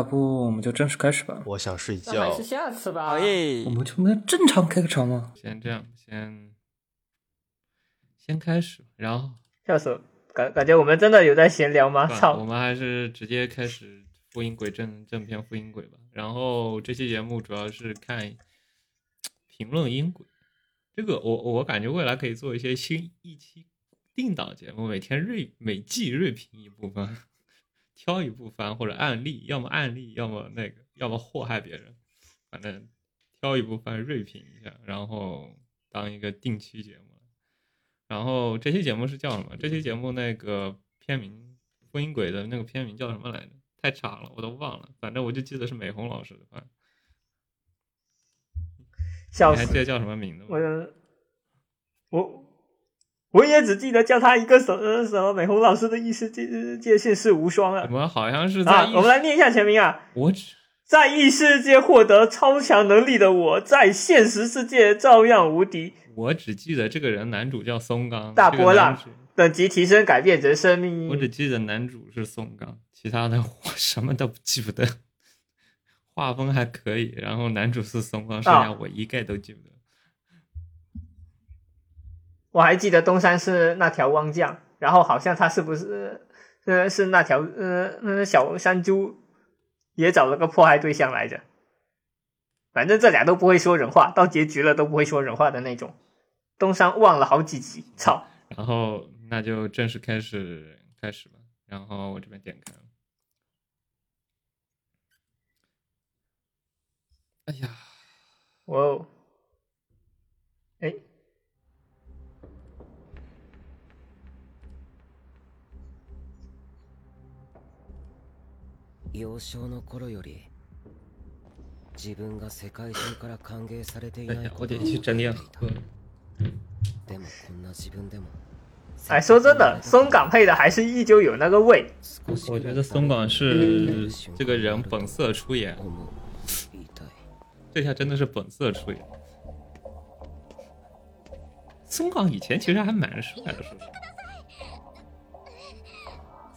要不我们就正式开始吧？我想睡觉还是。下次吧。好耶我！们就没有正常开个场吗？先这样，先先开始，然后笑死我，感感觉我们真的有在闲聊吗？操我！们还是直接开始复音轨正正片复音轨吧。然后这期节目主要是看评论音轨，这个我我感觉未来可以做一些新一期定档节目，每天锐每季锐评一部分，挑一部番或者案例，要么案例，要么那个，要么祸害别人，反正挑一部番锐评一下，然后当一个定期节目。然后这期节目是叫什么？这期节目那个片名《复音鬼》的那个片名叫什么来着？太长了，我都忘了。反正我就记得是美红老师的你还记得叫什么名字吗？我我我也只记得叫他一个什么什么美红老师的异世界界现世无双我啊们好像是在啊！我们来念一下全名啊。我只在异世界获得超强能力的我，在现实世界照样无敌。我只记得这个人男主叫松冈，大波浪等级提升，改变人生命我只。记得男主是松冈，其他的我什么都记不得。画风还可以，然后男主是松冈，剩啊下我一概都记不得。我还记得东山是那条汪酱，然后好像他是不是呃是那条呃呃小山猪也找了个迫害对象来着。反正这俩都不会说人话，到结局了都不会说人话的那种。东山忘了好几集，操！然后那就正式开始开始吧。然后我这边点开了。哎呀，哇哦，哎，幼少の頃より自分が世界中から歓迎されていない哎呀，我ことを得去整点思って喝い。たでもこんな自分でも哎，说真的，松冈配的还是依旧有那个味。少し我觉得松冈是这个人本色出演，思う言いたい这下真的是本色出演。松冈以前其实还蛮帅的，说实话。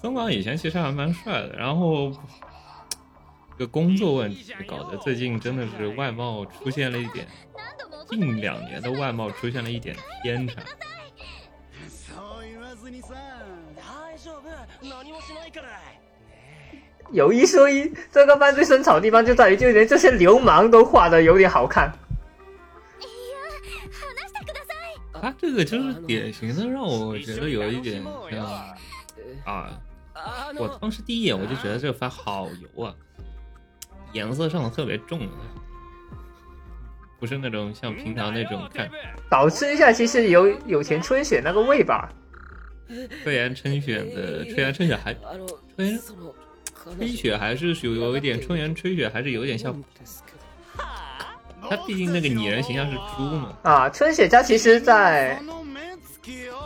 松冈以前其实还蛮帅的，然后这个工作问题搞得最近真的是外貌出现了一点，近两年的外貌出现了一点偏差。そう言わずにさ大丈夫何もしないから有一说一，这个番最深草的地方就在于，就连这些流氓都画的有点好看。他这个就是典型的让我觉得有一点像啊，あ 我当时第一眼我就觉得这个番好油啊，颜色上的特别重的，不是那种像平常那种看保持一下，其实有有钱春雪那个味吧。吹岩春雪的吹岩春雪还あの吹その吹雪还是有有一点春岩吹雪还是有点像，他毕竟那个拟人形象是猪嘛，啊，春雪她其实在その目つ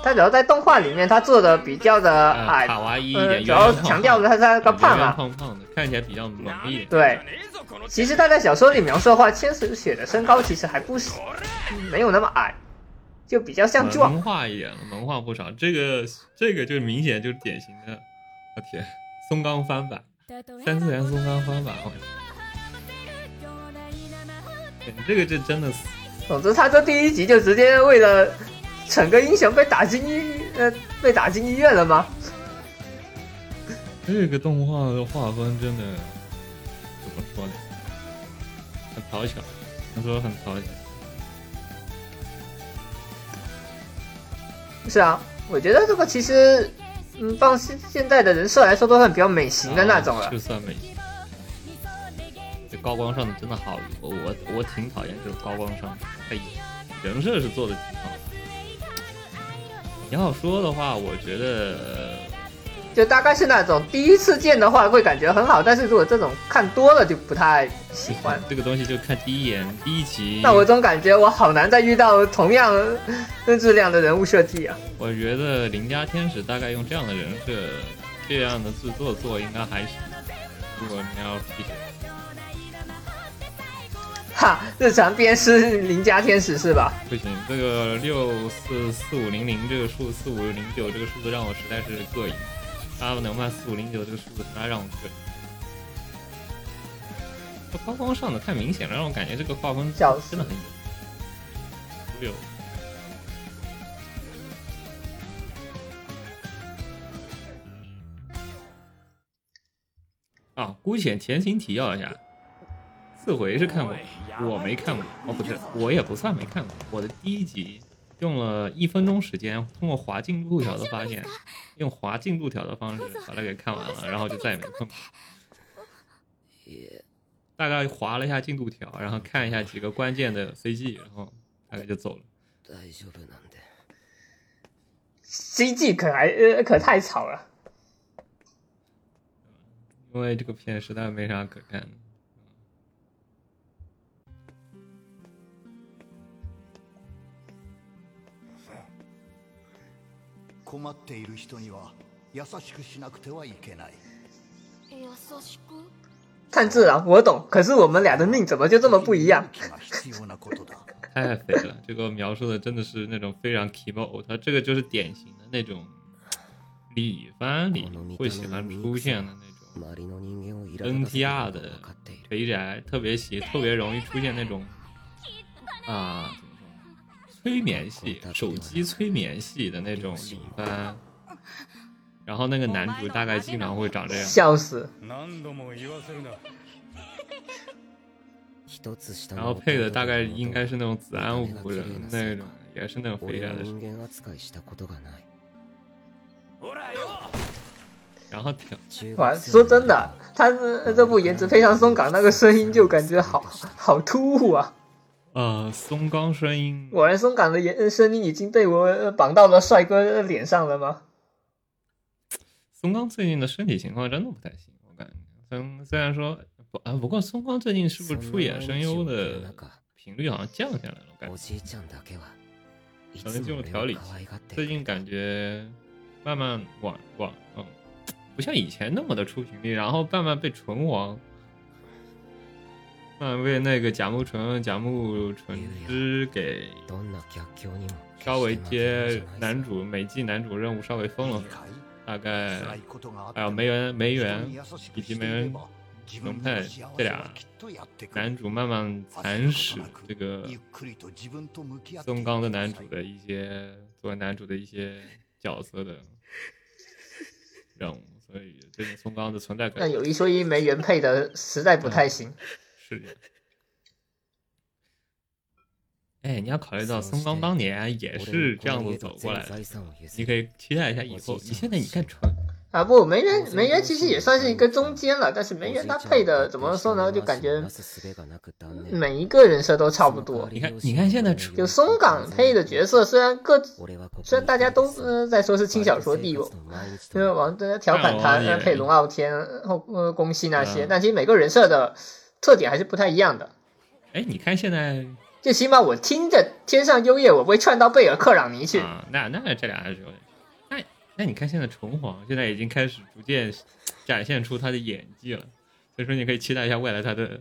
きを她主要在动画里面，他做的比较的呃，矮，卡哇伊一呃，点，主要强调的她是那个胖啊。胖胖的，看起来比较萌一点。对，其实他在小说里描述的话，千石雪的身高其实还不是没有那么矮，就比较像壮。萌化一点了，萌化不少。这个这个就明显就是典型的，我天，松冈翻版，三次元松冈翻版，我天，这个这真的是总之，他这第一集就直接为了逞个英雄被打进医呃被打进医院了吗？这个动画的画风真的怎么说呢？很讨巧，能说很讨巧。是啊，我觉得这个其实，嗯，放现现在的人设来说，都算比较美型的那种了啊就。算美型。这高光上的真的好我，我我挺讨厌这种高光上的，哎，人设是做的挺好的。你要说的话，我觉得就大概是那种第一次见的话会感觉很好，但是如果这种看多了就不太喜欢。这个东西就看第一眼第一集。那我总感觉我好难再遇到同样质量的人物设计啊！我觉得邻家天使大概用这样的人设、这样的制作做应该还行。如果你要比起哈，日常鞭尸邻家天使是吧？不行，这个六四四五零零这个数，四五零九这个数字让我实在是膈应。他们能卖四五零九这个数字，实在让我膈应。这高光上的太明显了，让我感觉这个画风笑死真的很有无聊。啊，姑且前情提要一下，四回是看过，我没看过。哦，不是，我也不算没看过。我的第一集用了一分钟时间，通过滑进度条的发现，用滑进度条的方式把它给看完了，然后就再也没碰过。大概划了一下进度条，然后看一下几个关键的 CG，然后大概就走了。大丈夫なんで CG 可还呃可太吵了。因为这个片实在没啥可看的。 困っている人には優しくしなくてはいけない優しく看字啊，我懂，可是我们俩的命怎么就这么不一样？勇気が必要なことだ太肥了，这个描述的真的是那种非常 emo，他这个就是典型的那种李番里会喜欢出现的那种周りの人間を苛立たせている NTR こと的が分かっている肥宅，特别喜特别容易出现那种啊怎么说呢 催眠系、手机催眠系的那种李番，然后那个男主大概经常会长这样。笑死！何度も言わせるな一つ下然の后配的大概弟の应该是那种子安見た目が五人綺麗な那种せいか，也是那种肥俺を宅的手。人間扱いしたことがない然后挺哇，中学生说真的，他呃这部颜值配上松岗那个声音，就感觉好好突兀啊！ 呃松冈声音，果然松岗的颜声音已经被我呃绑到了帅哥脸上了吗？松冈最近的身体情况真的不太行，我感觉。虽虽然说不啊，不过松冈最近是不是出演声优的频率好像降下来了？我感觉おじいちゃんだけはい可能进入つも俺调理期を可愛がって最近感觉慢慢往往嗯，不像以前那么的出频率，然后慢慢被纯王， 慢慢被那个甲木纯、甲木纯之给どんな逆境にも稍微接男主主每季男主任务稍微分了分，大概辛いことがあって还有梅园梅人园に優しく以及していれ梅园ば自龙分の太幸せ这俩はきっとやってくる男主慢慢蚕食这个ゆっくりと自分と向き合って松冈的男主的一些作为男主的一些角色的任务，所以最近松冈的存在感但有一说一，没原配的实在不太行。 是这样。哎，你要考虑到松冈当年也是这样子走过来的，你可以期待一下以后。你现在你看纯，啊不，梅园梅园其实也算是一个中间了，但是梅园他配的怎么说呢？就感觉每一个人设都差不多。你看你看现在就松岗配的角色，虽然各虽然大家都呃在说是轻小说帝王，因为往在调侃他呃配龙傲天后呃宫西那些，嗯但其实每个人设的特点还是不太一样的。哎，你看现在就起码我听着天上优夜，我不会串到贝尔克朗尼去。啊，那那这俩还是有点。那那你看现在纯黄现在已经开始逐渐展现出他的演技了，所以说你可以期待一下未来他的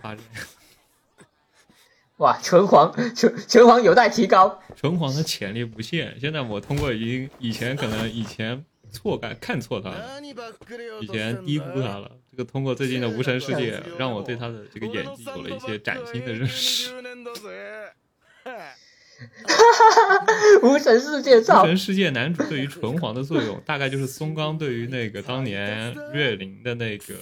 发展。哇，纯黄纯纯黄有待提高。纯黄的潜力不限，现在我通过已经以前可能以前错感看错他了，何ばっかり言おう以としてんだ前低估他了。 这个通过最近的无神世界，让我对他的这个演技有了一些崭新的认识。40年だぜ无神世界无操，神世界男主对于纯黄的作用，大概就是松冈对于那个当年月灵的那个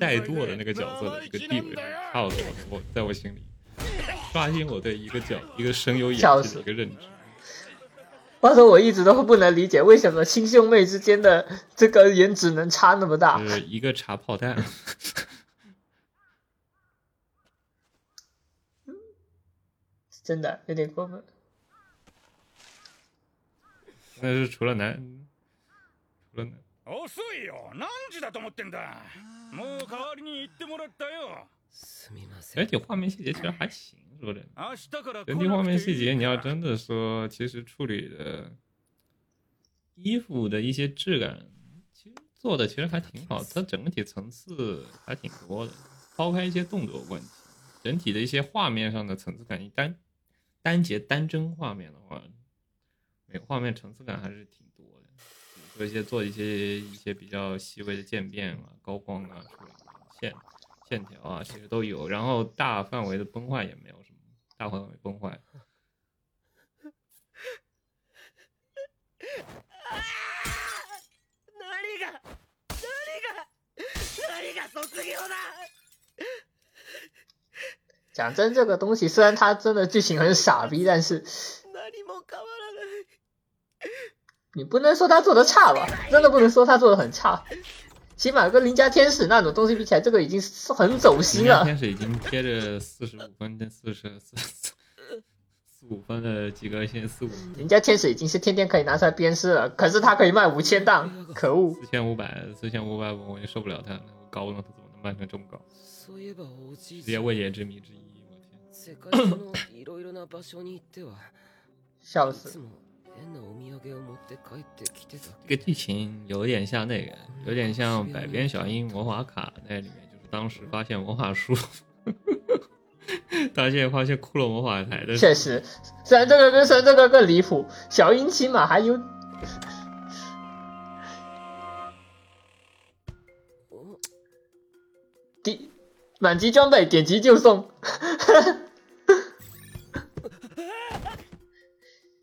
带舵的那个角色的一个地位差不多。我在我心里刷新我对一个角一个声优演技的一个认知。话说我一直都不能理解为什么亲兄妹之间的这个颜值能差那么大。就是一个茶炮弹，真的有点过分。那是除了男，除了男。遅いよ何時だと思ってんだもう代わりに行ってもらったよすみません整体画面细节其实还行， 整体画面细节，你要真的说，其实处理的衣服的一些质感，其实做的其实还挺好，它整体层次还挺多的。抛开一些动作问题，整体的一些画面上的层次感，一单单节单帧画面的话，每个画面层次感还是挺多的。比如说一些做一些一些比较细微的渐变啊、高光啊线线条啊，其实都有，然后大范围的崩坏也没有什么大范围崩坏。何が何が何が卒業だ讲真，这个东西虽然它真的剧情很傻逼，但是何も変わらない你不能说他做的差吧？真的不能说他做的很差。 起码跟邻家天使那种东西比起来，这个已经是很走心了。人家天使已经贴着四十五分的四十四四五分的及格线，四五人家天使已经是天天可以拿出来鞭尸了，可是他可以卖五千档，可恶！四千五百四千五百我我也受不了他，我高了他怎么能卖成这么高？そういえばおじい直接未解之谜之一，我天！世界中のいろいろな場所に行っては笑死！ いつも変なお土産を持って帰ってきてた这个剧情有点像那个，有点像《百变小樱魔法卡》那里面，就是当时发现魔法书，他现在发现骷髅魔法台的时候确实，虽然这个跟虽然这个更离谱，小樱起码还有第满级装备点击就送，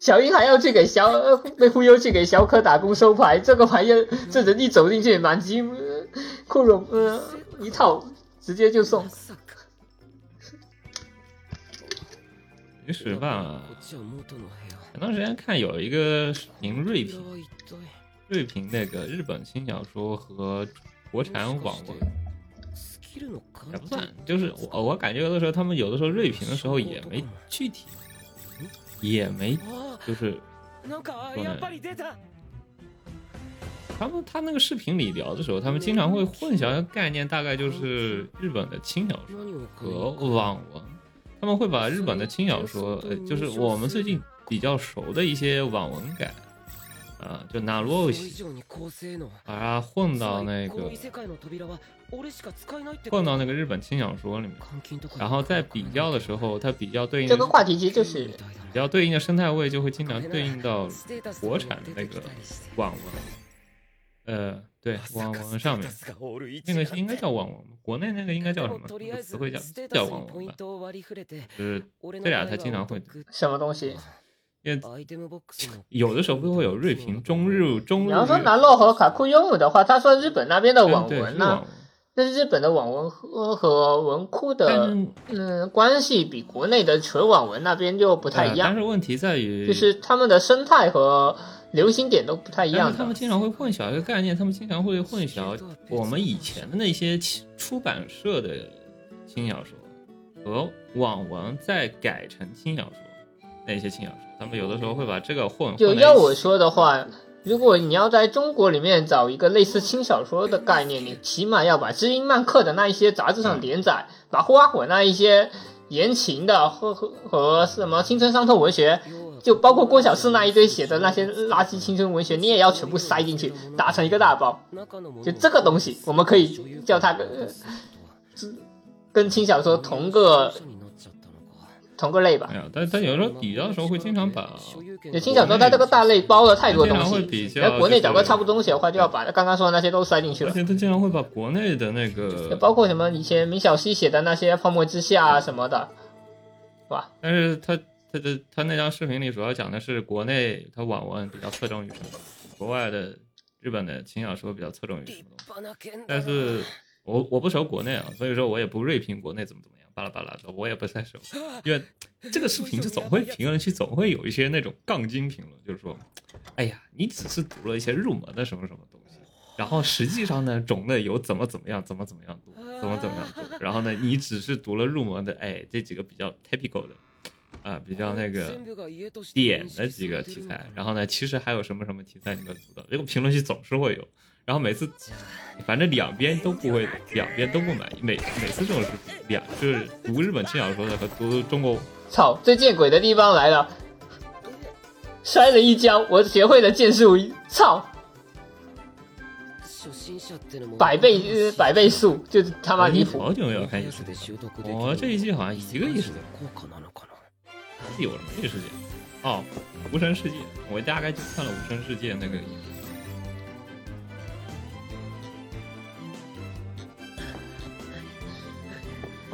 小樱还要去给小呃被忽悠去给小可打工收牌，这个玩意儿这人一走进去满级呃库荣呃一套直接就送ま。さか其实吧こ，っちは元の部屋前段时间看有一个视频锐评，これは一体锐评那个日本轻小说和国产网文，スキルの鑑定也不算，就是我我感觉有的时候他们有的时候锐评的时候也没具体， 也没あ就是なんかそうねやっぱり出た他们他那个视频里聊的时候，他们经常会混淆一个概念，大概就是日本的轻小说何を和网文，他们会把日本的轻小说，呃，就是我们最近比较熟的一些网文改， 呃，就拿洛西，把它混到那个，混到那个日本轻小说里面。然后在比较的时候，它比较对应，这个话题其实就是，比较对应的生态位就会经常对应到 国产的那个网文。呃，对，网文上面，那个应该叫网文，国内那个应该叫什么？词汇叫，叫网文吧。就是这俩它经常会，什么东西？因为アイテムボックスの有的时候不会有锐评中日中日你要说南洛和卡库尤姆的话，它算日本那边的网对文呐、是网文但是日本的网文和和文库但的是嗯关系比国内的纯网文那边就不太一样，呃但是问题在于，就是他们的生态和流行点都不太一样的但是他们。经常会混淆一个概念，他们经常会混淆我们以前的那些出出版社的轻小说和网文再改成轻小说那些轻小说， 他们有的时候会把这个混。就要我说的话，如果你要在中国里面找一个类似轻小说的概念，你起码要把知音漫客的那一些杂志上连载，把花火那一些言情的和和和什么青春伤痛文学，就包括郭小四那一堆写的那些垃圾青春文学，你也要全部塞进去，打成一个大包。就这个东西，我们可以叫它跟呃跟轻小说同个同个类吧没。有，但但有的时候比较的时候会经常把就轻小说它这个大类包了太多东经常会西，比较然后国内找个差不多东西的话，就要把刚刚说的那些都塞进去了。而且他经常会把国内的那就个，包括什么以前明晓溪写的那些《泡沫之夏》啊什么的，是吧？但是他他的他那张视频里主要讲的是国内他网文比较侧重于什么，国外的日本的轻小说比较侧重于什么东西。但是我我不熟国内啊，所以说我也不锐评国内怎么怎么样，巴拉巴拉的，我也不太熟，因为 这个视频就总会评论区总会有一些那种杠精评论，就是说，哎呀，你只是读了一些入门的什么什么东西，然后实际上呢，种类有怎么怎么样，怎么怎么样读，怎么怎么样读，然后呢，你只是读了入门的，哎，这几个比较 typical 的。啊，比较那个点的几个题材，然后呢，其实还有什么什么题材你没有读的，这个评论区总是会有，然后每次反正两边都不会，两边都不满意，每每次这种视频，两就是读日本轻小说的和读中国操，最见鬼的地方来了！摔了一跤，我学会了剑术，操，百倍呃百倍速，就是他妈离谱。好久没有看异世界，我这一季好像一个异世界，有什么异世界？哦，无声世界，我大概就看了无声世界那个。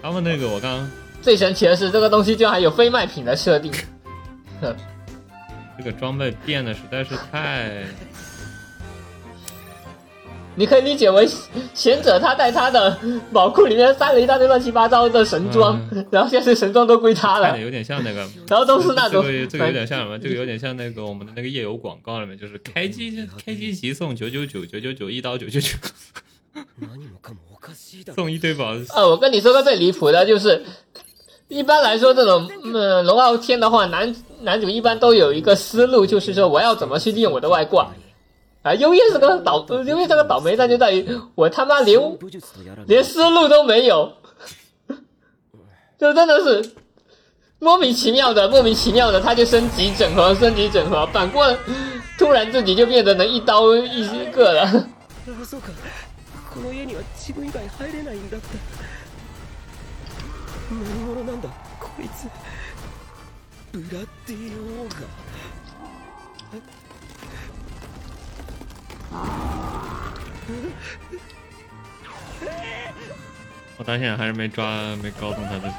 他们那个我刚最神奇的是，这个东西居然还有非卖品的设定。哼这个装备变得实在是太 你可以理解为贤者他在他的宝库里面塞了一大堆乱七八糟的神装，然后现在这神装都归他了有点像那个，然后都是那种这个这个有点像什么？这个有点像那个我们的那个夜游广告里面，就是开机开机即送九九九九九九一刀九九九，何もかもおかしいだろ送一堆宝。呃，我跟你说个最离谱的，就是一般来说这种呃龙傲天的话，男男主一般都有一个思路，就是说我要怎么去利用我的外挂。啊，优叶是个倒，呃优叶这个倒霉蛋就在于我他妈连武術とやら连思路都没有，就真的是莫名其妙的，莫名其妙的他就升级整合，升级整合，反过来突然自己就变得能一刀一个了。 この家には自分以外入れないんだった何者なんだこいつブラッディオーガ我到现在还是没抓没搞懂他的这些，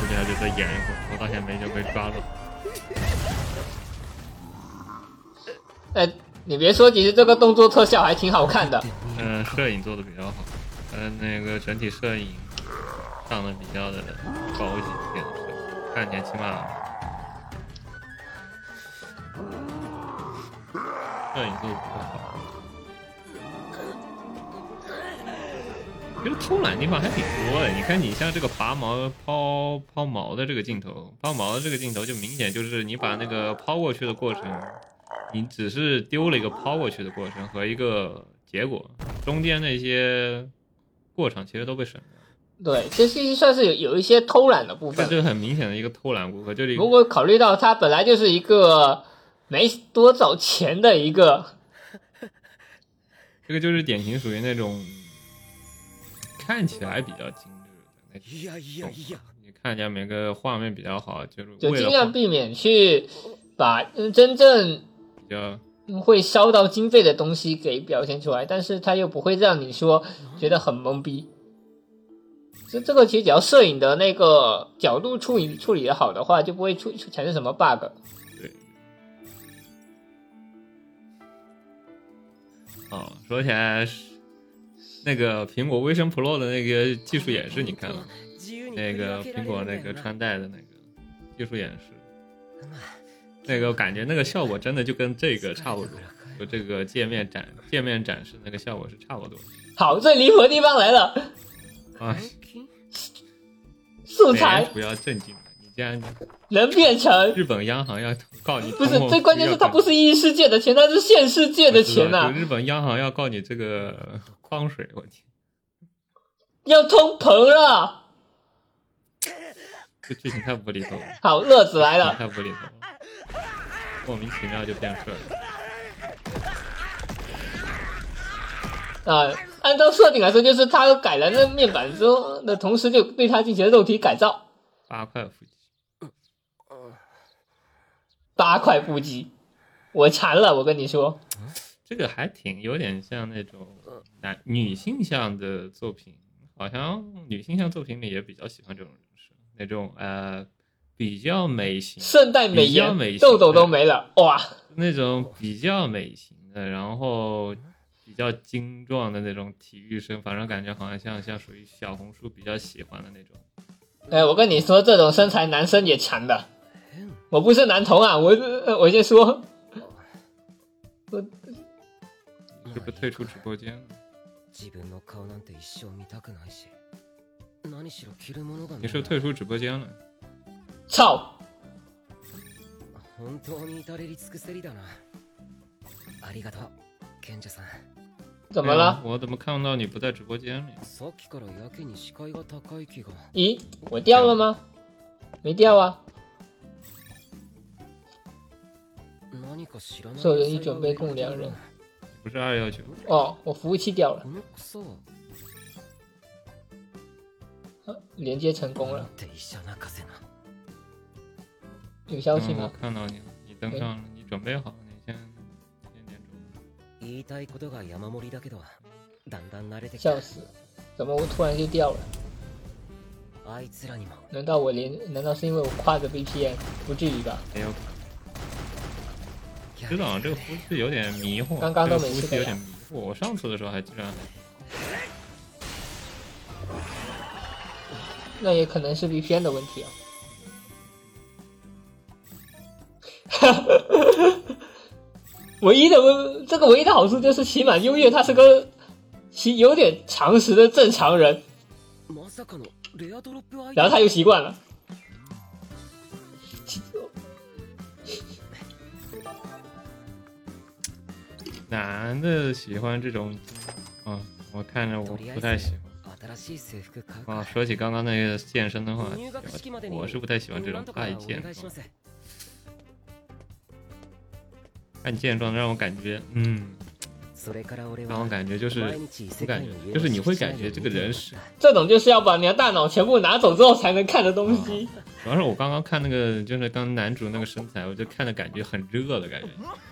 估计还得再演一会儿。我到现在没就被抓了。哎，你别说，其实这个动作特效还挺好看的。嗯、摄影做的比较好，嗯、那个整体摄影上的比较的高级一点，看起来起码摄影做的比较好。其实偷懒地方还挺多的，你看你像这个拔毛抛抛毛的这个镜头，抛毛的这个镜头就明显就是你把那个抛过去的过程，你只是丢了一个抛过去的过程和一个结果，中间那些过程其实都被省了，对，这其实算是有有一些偷懒的部分。这就是很明显的一个偷懒部分，就是一个如果考虑到它本来就是一个没多少钱的一个，这个就是典型属于那种看起来比较精致的那种いやいやいや你看起来每个画面比较好，就是就尽为了画量避免去把嗯真正 比较会烧到经费的东西给表现出来，但是它又不会让你说觉得很懵逼。这这个其实只要摄影的那个角度处理处理的好的话，就不会出出产生什么 bug。哦，说起来是那个苹果 Vision Pro 的那个技术演示，你看了吗？自由に那个振り分けられ苹果那るんだよな个穿戴的那个技术演示， 那个感觉那个效果真的就跟这个差不多，就这个界面展界面展示那个效果是差不多。的好，最离谱的地方来了，啊。素材。不要震惊了，你竟然能变成日本央行要告你不是最关键是它不是异世界的钱，它是现世界的钱呐、日本央行要告你这个矿水，问题，要通膨了。这剧情太无厘头了，好，乐子来了，太无厘头了，莫名其妙就变色了。啊、按照设定来说，就是他改了那面板之后那同时，就对他进行了肉体改造，八块腹肌，八块腹肌，我馋了，我跟你说，这个还挺有点像那种男女性向的作品，好像女性向作品里也比较喜欢这种人设，那种呃比较美型，圣诞美比较颜美，型痘痘都的没了，哇，那种比较美型的，然后比较精壮的那种体育生，反正感觉好像像像属于小红书比较喜欢的那种。哎，我跟你说，这种身材男生也馋的，我不是男同啊，我呃我先说，是不是退出直播间了？自分の顔なんて一生見たくないし何しろ着るものが你是不是退出直播间了？ 操，本当に至れり尽くせりだなありがとう賢者さん怎么了？对啊我怎么看到你不在直播间里？さっきからやけに視界が高い気が咦，我掉了吗？没掉啊，何か知らない受人已准备供两人。不是二幺九，哦，我服务器掉了こ，の草は连接成功了，って医者泣かせな 有消息嗯，我吗？看到你了，你登上了，你准备好了，你先先点准。言いたいことが山盛りだけどだんだん慣れてきた笑死，怎么我突然就掉了？ あいつらにも难道我连？难道是因为我跨着 VPN？不至于吧？没有。知道这个服务器有点迷惑，刚刚都这个服务器有没事的呀点迷惑。我上次的时候还居然还那也可能是 VPN 的问题啊。 唯一的问，这个唯一的好处就是起码优越他是个其有点常识的正常人，まさかのレアドロップアイ然后他又习惯了。男的喜欢这种，啊，我看着我とりあ不太えず喜欢。新しい制服買う啊，か说起刚刚那个健身的话，入学式までに我是不太喜欢这种なんとか太お健壮 願いしま。す太健壮让我感觉，嗯，それから俺让我は感觉就是毎日異世不感界の觉，就是你会感觉这个人是，这种就是要把你的大脑全部拿走之后才能看的东西。主要是我刚刚看那个，就是刚男主那个身材，我就看着感觉很热的感觉，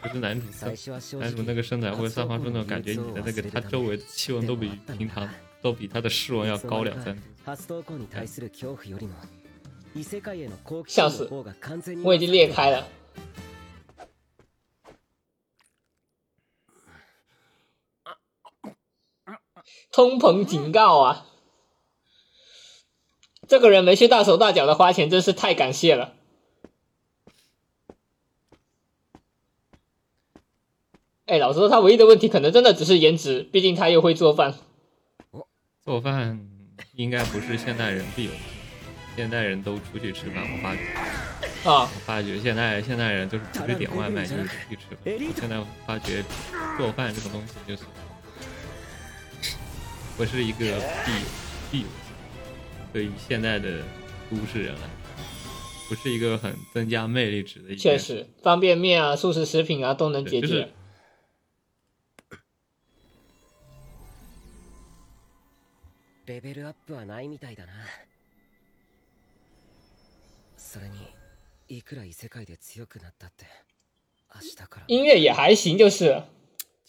就是男主最初は正男主那个身材会散发出那种感觉，你的那个他周围的气温都比平常都比他的室温要高两三度。初登校に対する恐 通膨警告啊！这个人没去大手大脚的花钱，真是太感谢了。哎，老实说，他唯一的问题可能真的只是颜值，毕竟他又会做饭。做饭应该不是现代人必有的，现代人都出去吃饭。我发觉，啊，我发觉现在现代人就是不是点外卖就是出去吃饭。我现在发觉做饭这个东西就是不是一个必有必有的，对于现在的都市人来说，不是一个很增加魅力值的一件事。确实，方便面啊、速食食品啊都能解决。对就是レベルアップはないみたいだなそれにいくら異世界で強くなったって明日から音乐也还行，就是了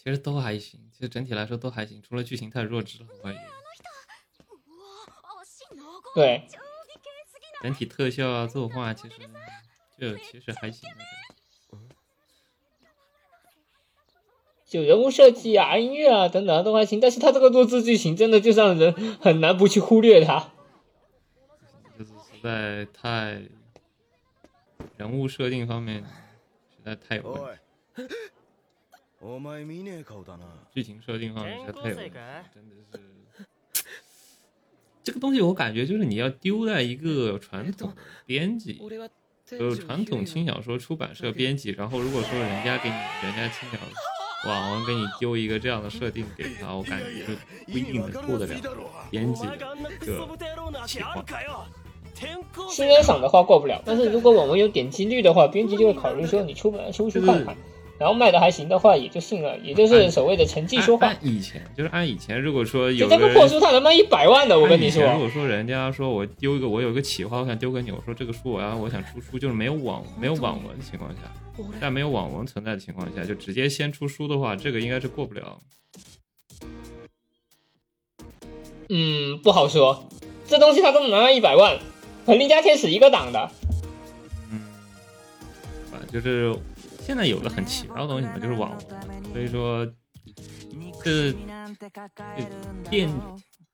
其实都还行，其实整体来说都还行，除了剧情太弱智了而已。うわ足長い对超美形すぎない整体特效啊、作画其实就其实还行的。就人物设计啊、音乐啊等等都还行，但是他这个弱智剧情真的就让人很难不去忽略它。就是实在太人物设定方面实在太有问お题， 剧情设定方面实在太有问题，真的是。这个东西我感觉就是你要丢在一个传统编辑，就是传统轻小说出版社编辑，然后如果说人家给你人家轻小说网文给你丢一个这样的设定给他，我感觉就不一定能过得了。编辑的一个。企划。新人赏的话过不了，但是如果网文有点击率的话，编辑就会考虑说你出本书去看看，然后卖的还行的话也就信了，也就是所谓的成绩说话按。按以前就是按以前，如果说有个人这个破书，它能卖一百万的，我跟你说如。果说人家说我丢一个，我有一个企划，我想丢给你，我说这个书我要我想出书，就是没有网没有网文的情况下，在没有网文存在的情况下，就直接先出书的话，这个应该是过不了。嗯，不好说，这东西他都能拿到一百万，和邻家天使一个档的。嗯，啊，就是现在有个很奇妙的东西嘛，就是网红，所以说这这电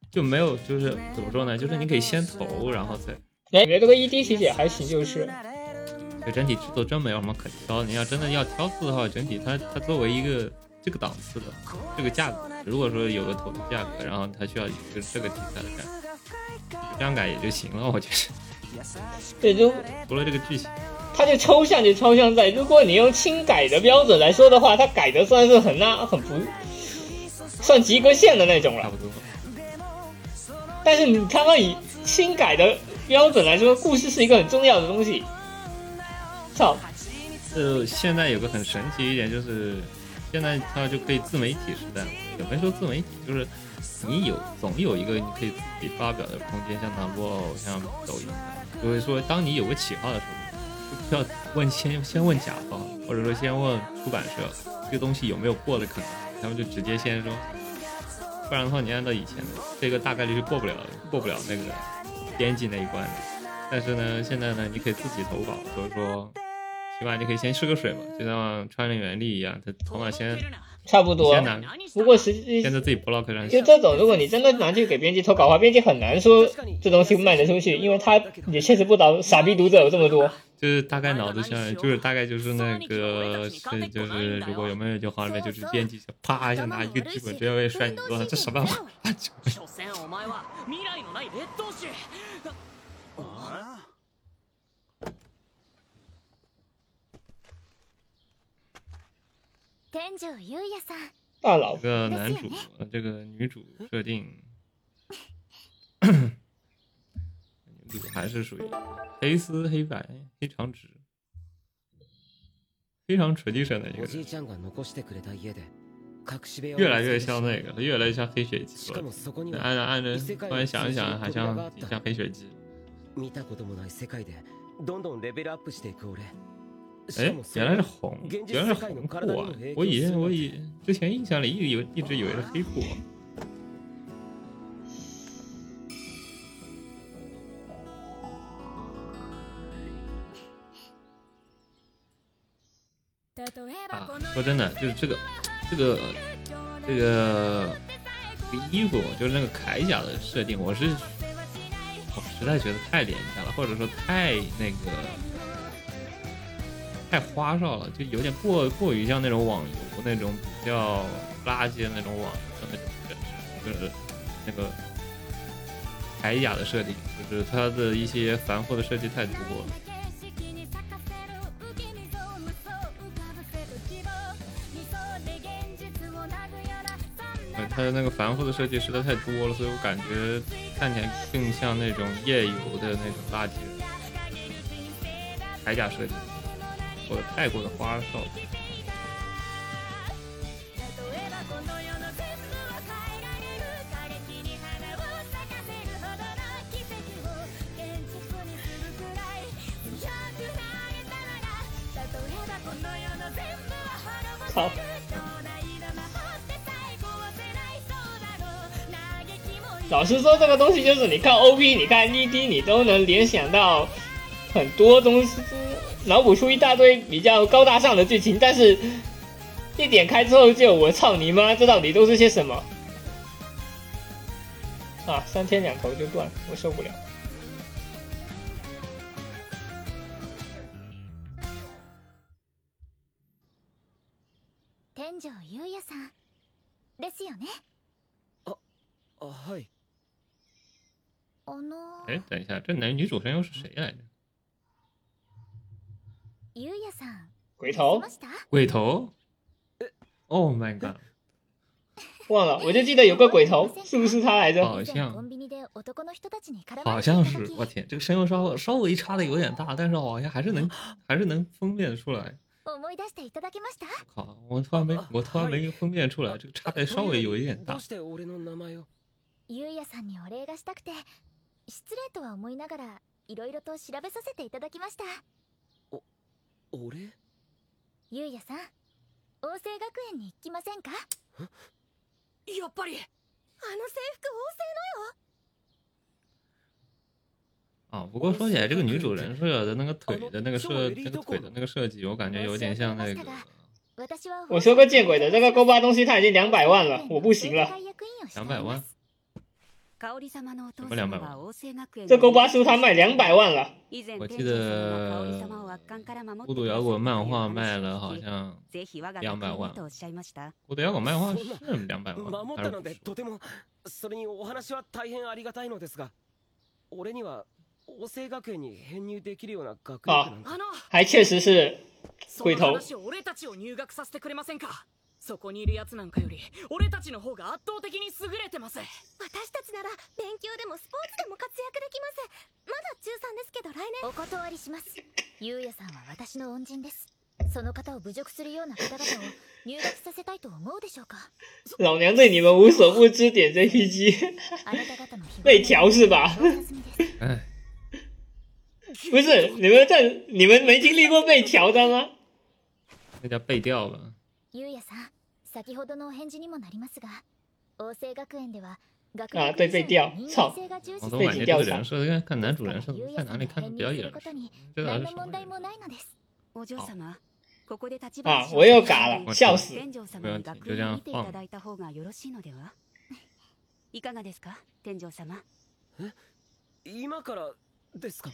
就没有就是怎么说呢？就是你可以先投，然后再。哎，我觉得这个 ED 其实也还行，就是就整体制作真没有什么可挑的。你要真的要挑刺的话，整体它它作为一个这个档次的这个价格，如果说有个投资价格，然后它需要一个这个题材的改，这样改也就行了。我觉得对，就除了这个剧情，它就抽象就抽象在，如果你用轻改的标准来说的话，它改的算是很那很不算及格线的那种了。差不多。但是你他妈以轻改的标准来说，故事是一个很重要的东西。操，呃，现在有个很神奇一点就是，现在它就可以自媒体时代了，也没说自媒体，就是你有总有一个你可以自己发表的空间，像淘宝、像抖音，就是说当你有个企划的时候，要问先先问甲方，或者说先问出版社这个东西有没有过的可能，他们就直接先说，不然的话你按照以前的这个大概率是过不了过不了那个编辑那一关的。但是呢，现在呢，你可以自己投稿，所以说，起码你可以先试个水嘛，就像川人原力一样，他头脑先差不多先。拿，不过实际现在自己 blog 上。就这种，如果你真的拿去给编辑投稿的话，编辑很难说这东西卖得出去，因为他也确实不倒傻逼读者有这么多。就是大概脑子下来，就是大概就是那个是就是如果有没有一句话里面就是编辑啪一下拿一个剧本直接会摔你桌上，这什么话？所詮お前は未来のない劣等種天井優也さん大佬这个男主，呃这个女主设定， 女主还是属于黑丝黑白黑长直，非常 tradition 的一个おじい人，ちゃんが残してくれた家で隠し部屋を越来越像那个，越来越像黑血姬了しかも。そこには按按着突然想一想，还像像黑血姬。見たこともない世界でどんどんレベルアップしていく俺し哎かも，そ原れが来是红，現実原来是世界の红体にも裤啊！影我以響するわけ前我以之前印象里一直以为一直以为是黑裤。啊， 说真的，就是这个这个这个这个衣服，就是那个铠甲的设定，我是我实在觉得太廉价了，或者说太那个太花哨了，就有点过过于像那种网游那种比较垃圾的那种网游的那种就是那个铠甲的设定，就是它的一些繁复的设计太多了。它的那个繁复的设计实在太多了，所以我感觉看起来更像那种夜游的那种垃圾铠甲设计，或者太过的花哨。实说，这个东西就是你看 OP，你看 ED，你都能联想到很多东西，脑补出一大堆比较高大上的剧情，但是一点开之后就我操你妈，这到底都是些什么？啊，三天两头就断，我受不了。哎，等一下，这男女主声优是谁来着？優也さん鬼头来ました鬼头？Oh my god！忘了，我就记得有个鬼头，是不是他来着？好像コンビニで男の人たちに絡ま好れていた像是，時我天，这个声优稍微稍微差的有点大，但是好像还是能还是能分辨出来。思い出していただけました靠，我突然没我突然没分辨出来，这个差别稍微有一点大 失礼とは思いながらいろいろと調べさせていただきました。俺？優也さん王政学園に行きませんか？やっぱり。あの制服王啊，不过说起来，这个女主人设的那个腿的那个设哦那个腿的那个设计，我感觉有点像那个。我说个见鬼的，这个勾巴东西他已经两百万了，我不行了。两百万，什么两百万様は王政学園这勾巴书他卖两百万了，以前我记得孤独摇滚漫画卖了好像两百万孤独摇滚漫画是两百万还是？とてもそれにお話は大変ありがたいのですが俺には王政学園に編入できるような学力なんて。あの还确实是その鬼頭。話を俺たちを入学させてくれませんか？そこにいる奴なんかより俺たちの方が圧倒的に優れてます私たちなら勉強でもスポーツでも活躍できますまだ中3ですけど来年お断りします優也さんは私の恩人ですその方を侮辱するような方々を入学させたいと思うでしょうか？老娘对你们无所不知点方の日被调是吧？不是，你们这你们没经历过被调的吗？那叫背调吧。優也さん先ほどのお返事にもなりますが王政学園では学啊对被调操我总被感觉这个你调查人设跟看男主人设在哪里看的比较眼熟，这到底是什么人何の問題もないのですお嬢様ここで立啊花我又嘎了笑死天上様に学園に見ていただいた方がよろしいのではいかがですか天上様今からですか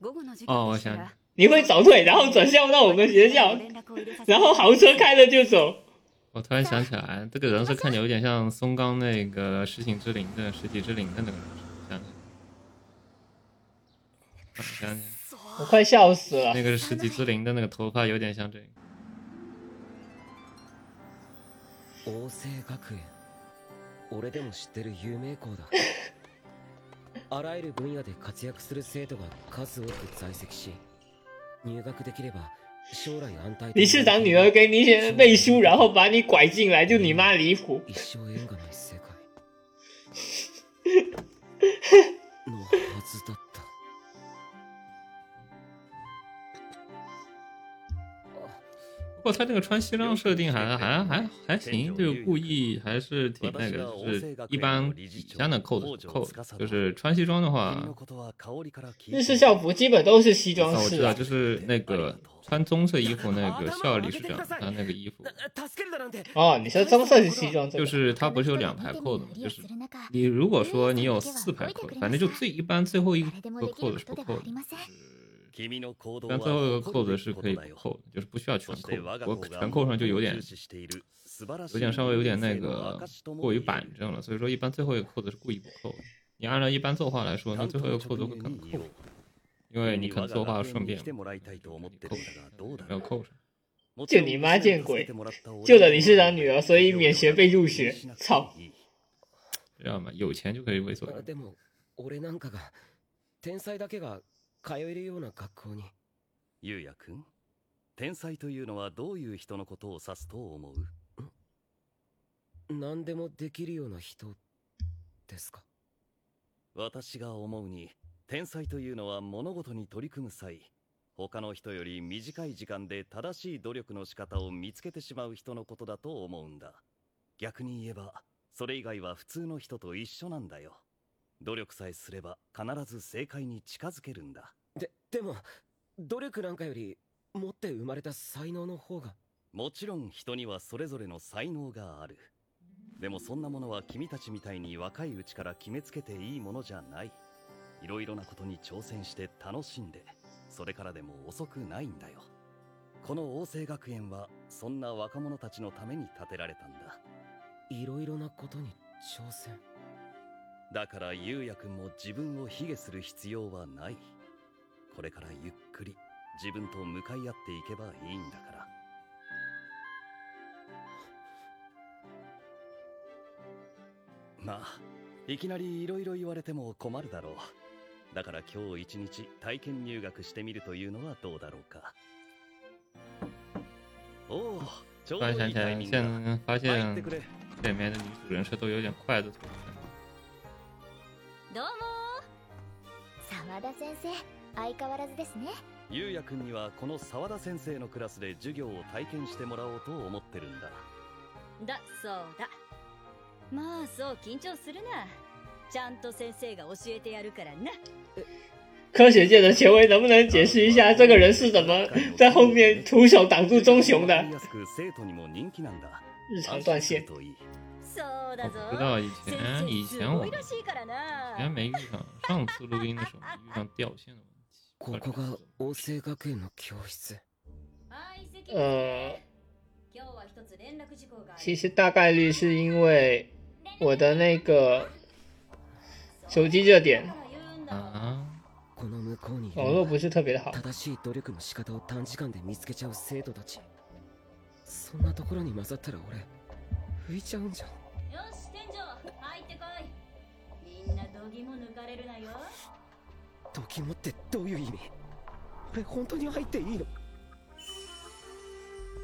午後の時哦，我想間でしたら你会早退，然后转校到我们学校，然后豪车开着就走。 我突然想起来，这个人设看起来有点像松冈那个实体之灵的实体之灵的那个人设，想起来，啊想起来，我快笑死了那。个是实体之灵的那个头发有点像这个。王政学園俺でも知ってる有名校だあらゆる分野で活躍する生徒が数多く在籍し入学できれば将来安泰 理事长女儿给你写背书，然后把你拐进来，就你妈离谱。一生縁がない世界のはずだった不过他这个穿西装设定还还还还行，就故意还是挺那个，就是一般底下的扣子是不扣的，就是穿西装的话，日式校服基本都是西装啊，我知道，式啊。就是那个 穿棕色衣服那个校理事长他那个衣服，助けるだなんて哦，你说棕色是西装，这就个是它不是有两排扣子吗？就是你如果说你有四排扣子，反正就最一般最后一个扣子是不扣的，君の行動但最后一个扣子是可以不扣的，就是不需要全扣的。我全扣上就有点有点稍微有点那个过于板正了，所以说一般最后一个扣子是故意不扣的。你按照一般作画来说，那最后一个扣子会可能扣， 因为你可能作画顺便扣没有扣上。就你妈见鬼！救了理事长女儿，所以免学费入学。操！知道吗？有钱就可以为所欲为。でも俺なんかが天才だけが通えるような学校にゆうやくん天才というのはどういう人のことを指すと思う何でもできるような人ですか私が思うに 天才というのは物事に取り組む際他の人より短い時間で正しい努力の仕方を見つけてしまう人のことだと思うんだ。逆に言えばそれ以外は普通の人と一緒なんだよ。努力さえすれば必ず正解に近づけるんだ。ででも努力なんかより持って生まれた才能の方が。もちろん人にはそれぞれの才能がある。でもそんなものは君たちみたいに若いうちから決めつけていいものじゃないいろいろなことに挑戦して楽しんでそれからでも遅くないんだよ。この王政学園はそんな若者たちのために建てられたんだ。いろいろなことに挑戦。だからゆうやくんも自分を卑下する必要はない。これからゆっくり自分と向かい合っていけばいいんだから。まあいきなりいろいろ言われても困るだろうだから今日一日体験入学してみるというのはどうだろうか。おおちょうどいいタイミングだ。入っ现てくれ。这里面的女主人设都有点筷子腿。どうも。沢田先生相変わらずですね。ゆうやくんにはこの沢田先生のクラスで授業を体験してもらおうと思ってるんだ。だそうだ。まあそう緊張するなちゃんと先生が教えてやるからな科学界的权威能不能解释一下这个人是怎么在后面徒手挡住棕熊的わか？りやすく生徒にも人気なんだ日常断线安心するといいそうだぞ我知道以前先生以前我すごいらしいからな以前没遇上，上次录音的时候没遇上掉线的问题。ここが王政学園の教室はい席呃，今日は一つ連絡事項がある其实大概率是因为我的那个 手机热点。啊，この向こうにいる。网络不是特别的好。正しい努力の仕方を短時間で見つけちゃう生徒たち。そんなところに混ざったら俺浮いちゃうんじゃん。よし店長入ってこい。みんな度肝抜かれるなよ。時もってどういう意味？俺本当に入っていいの？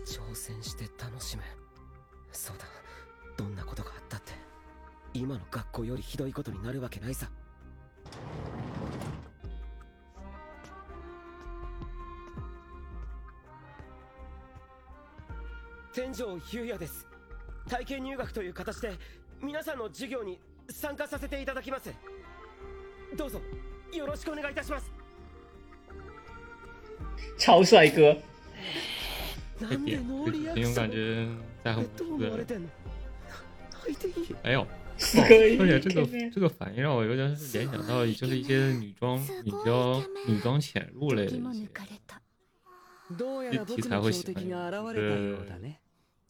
挑戦して楽しむ。そうだ。どんなことがあ今の学校よりひどいことになるわけないさ。天井優也です。体験入学という形で皆さんの授業に参加させていただきます。どうぞよろしくお願いいたします。超帅哥，这点这种感觉在很どう思われてんの？泣いていい？哎呦，而且这个天天这个反应让我有点联想到，就是一些女装、女装、女装潜入类的一些どうやら题僕の標材会喜欢的が現就れたよう是だね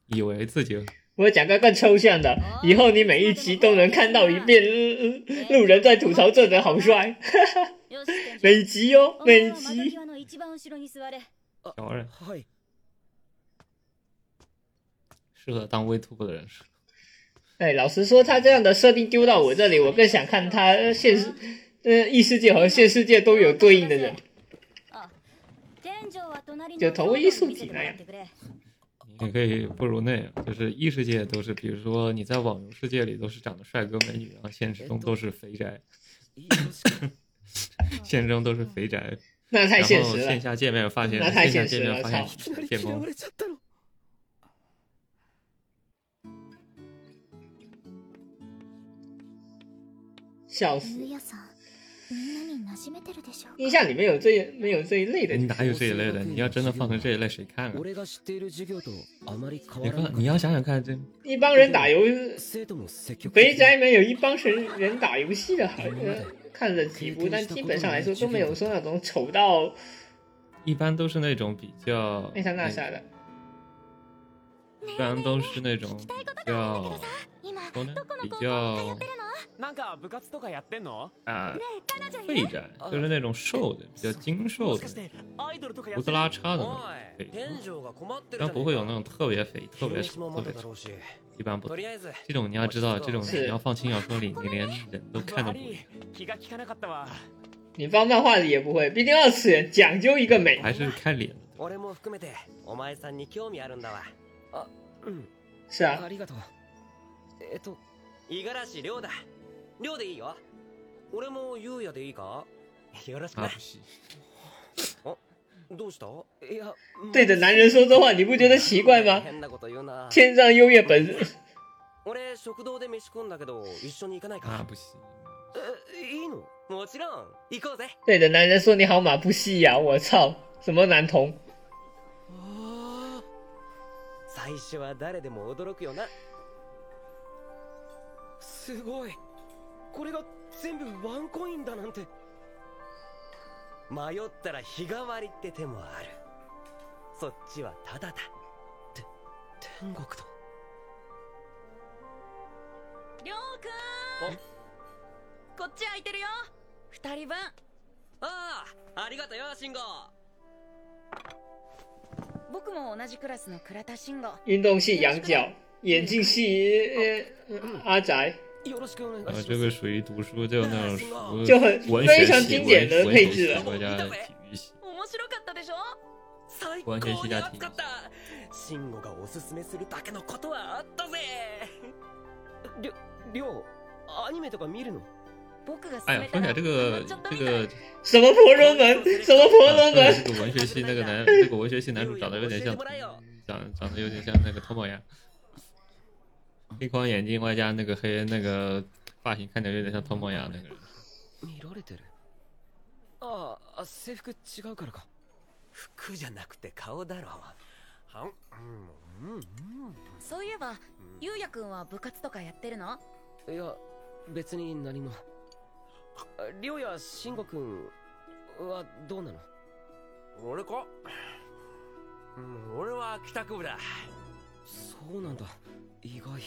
以为自己我讲个更抽象的，以后你每一集都能看到一遍，嗯嗯路人在吐槽这人好帅，よし店長每集哦，お每前は窓集。際の一番後ろに座れ小人はい适合当 VTuber 的人是。 哎，老实说，他这样的设定丢到我这里，我更想看他现实，呃，异世界和现世界都有对应的人。あ店長は隣の就同一素体見せてもらってくれ你可以不如那样，就是异世界都是，比如说你在网游世界里都是长得帅哥美女，然后现实中都是肥宅，よろしく现实中都是肥宅，那太然现实了。后线下见面发现，那太线下现实了见面发现操い 笑死！ゆうやさんみんなに馴染めてるでしょうか印象里面有这没有这一类的你哪有这一类的？你要真的放成这一类，谁看啊？俺が知っている授業とあまり変你看，わらなかった你要想想看，这一帮人打游，生徒も積極肥的宅们有一帮人人打游戏的，好呃，看了几部，但基本上来说都没有说那种丑到一般都是那种比较，那上那下的。一般都是那种比较，今说呢，比较 なんか部活とかやってんの啊废宅，就是那种瘦的，比较精瘦的，アイドルとかや胡子ってる拉碴的お那种肥い店長が困ってる但不会有那种特别肥、特别瘦、気持ちも特别瘦，まだだろうし一般不と。りあえず这种你要知道，这种是你要放轻小说里，你连人都看都不悪い会，気が利かなかったわ你放漫画里也不会，毕竟二次元讲究一个美。还是看脸的。俺も含めてお前さんに興味あるんだわあうん是啊 亮だ亮でいいよ俺も優也でいいかよろしくな啊不行，どうしたいや对着男人说这话，你不觉得奇怪吗？変なこと言うな天上优越本俺食堂で飯食うんだけど一緒に行かないか啊不行，えいいのもちろん行こうぜ对着男人说你好马不吸呀！我操，什么男童？最初は誰でも驚くよなすごい これが全部ワンコインだなんて。迷ったら日替わりって手もある。そっちはタダだ。て天国と。りょうくんこっち空いてるよ。二人分。ああありがとうよ慎吾僕も同じクラスの倉田慎吾运动系羊角，眼镜系阿宅，よろしくお願いします呃，这个属于读书就那种书就很文非常学系经典的文文学系配置了国家的体育系，面白かったでしょ最高完全にシダティ熱かった慎吾がおすすめするだけのことはあったぜりょりょうアニメとか見るの僕が哎呀，说起来这个这个，什么婆罗门，什么婆罗啊说起来门，这个文学系那个男，这个文学系男主长得有点像，长长得有点像那个托莫亚， 黑框眼镜外加那个黑那个发型，看起来有点像托莫亚那个人。見られてるああ制服違うからか。服じゃなくて顔だろ。はん？うん。うんそういえばゆうやくんは部活とかやってるの？いや別に何も。りょうや慎吾くんはどうなの？俺か？うん俺は帰宅部だ。そうなんだ意外。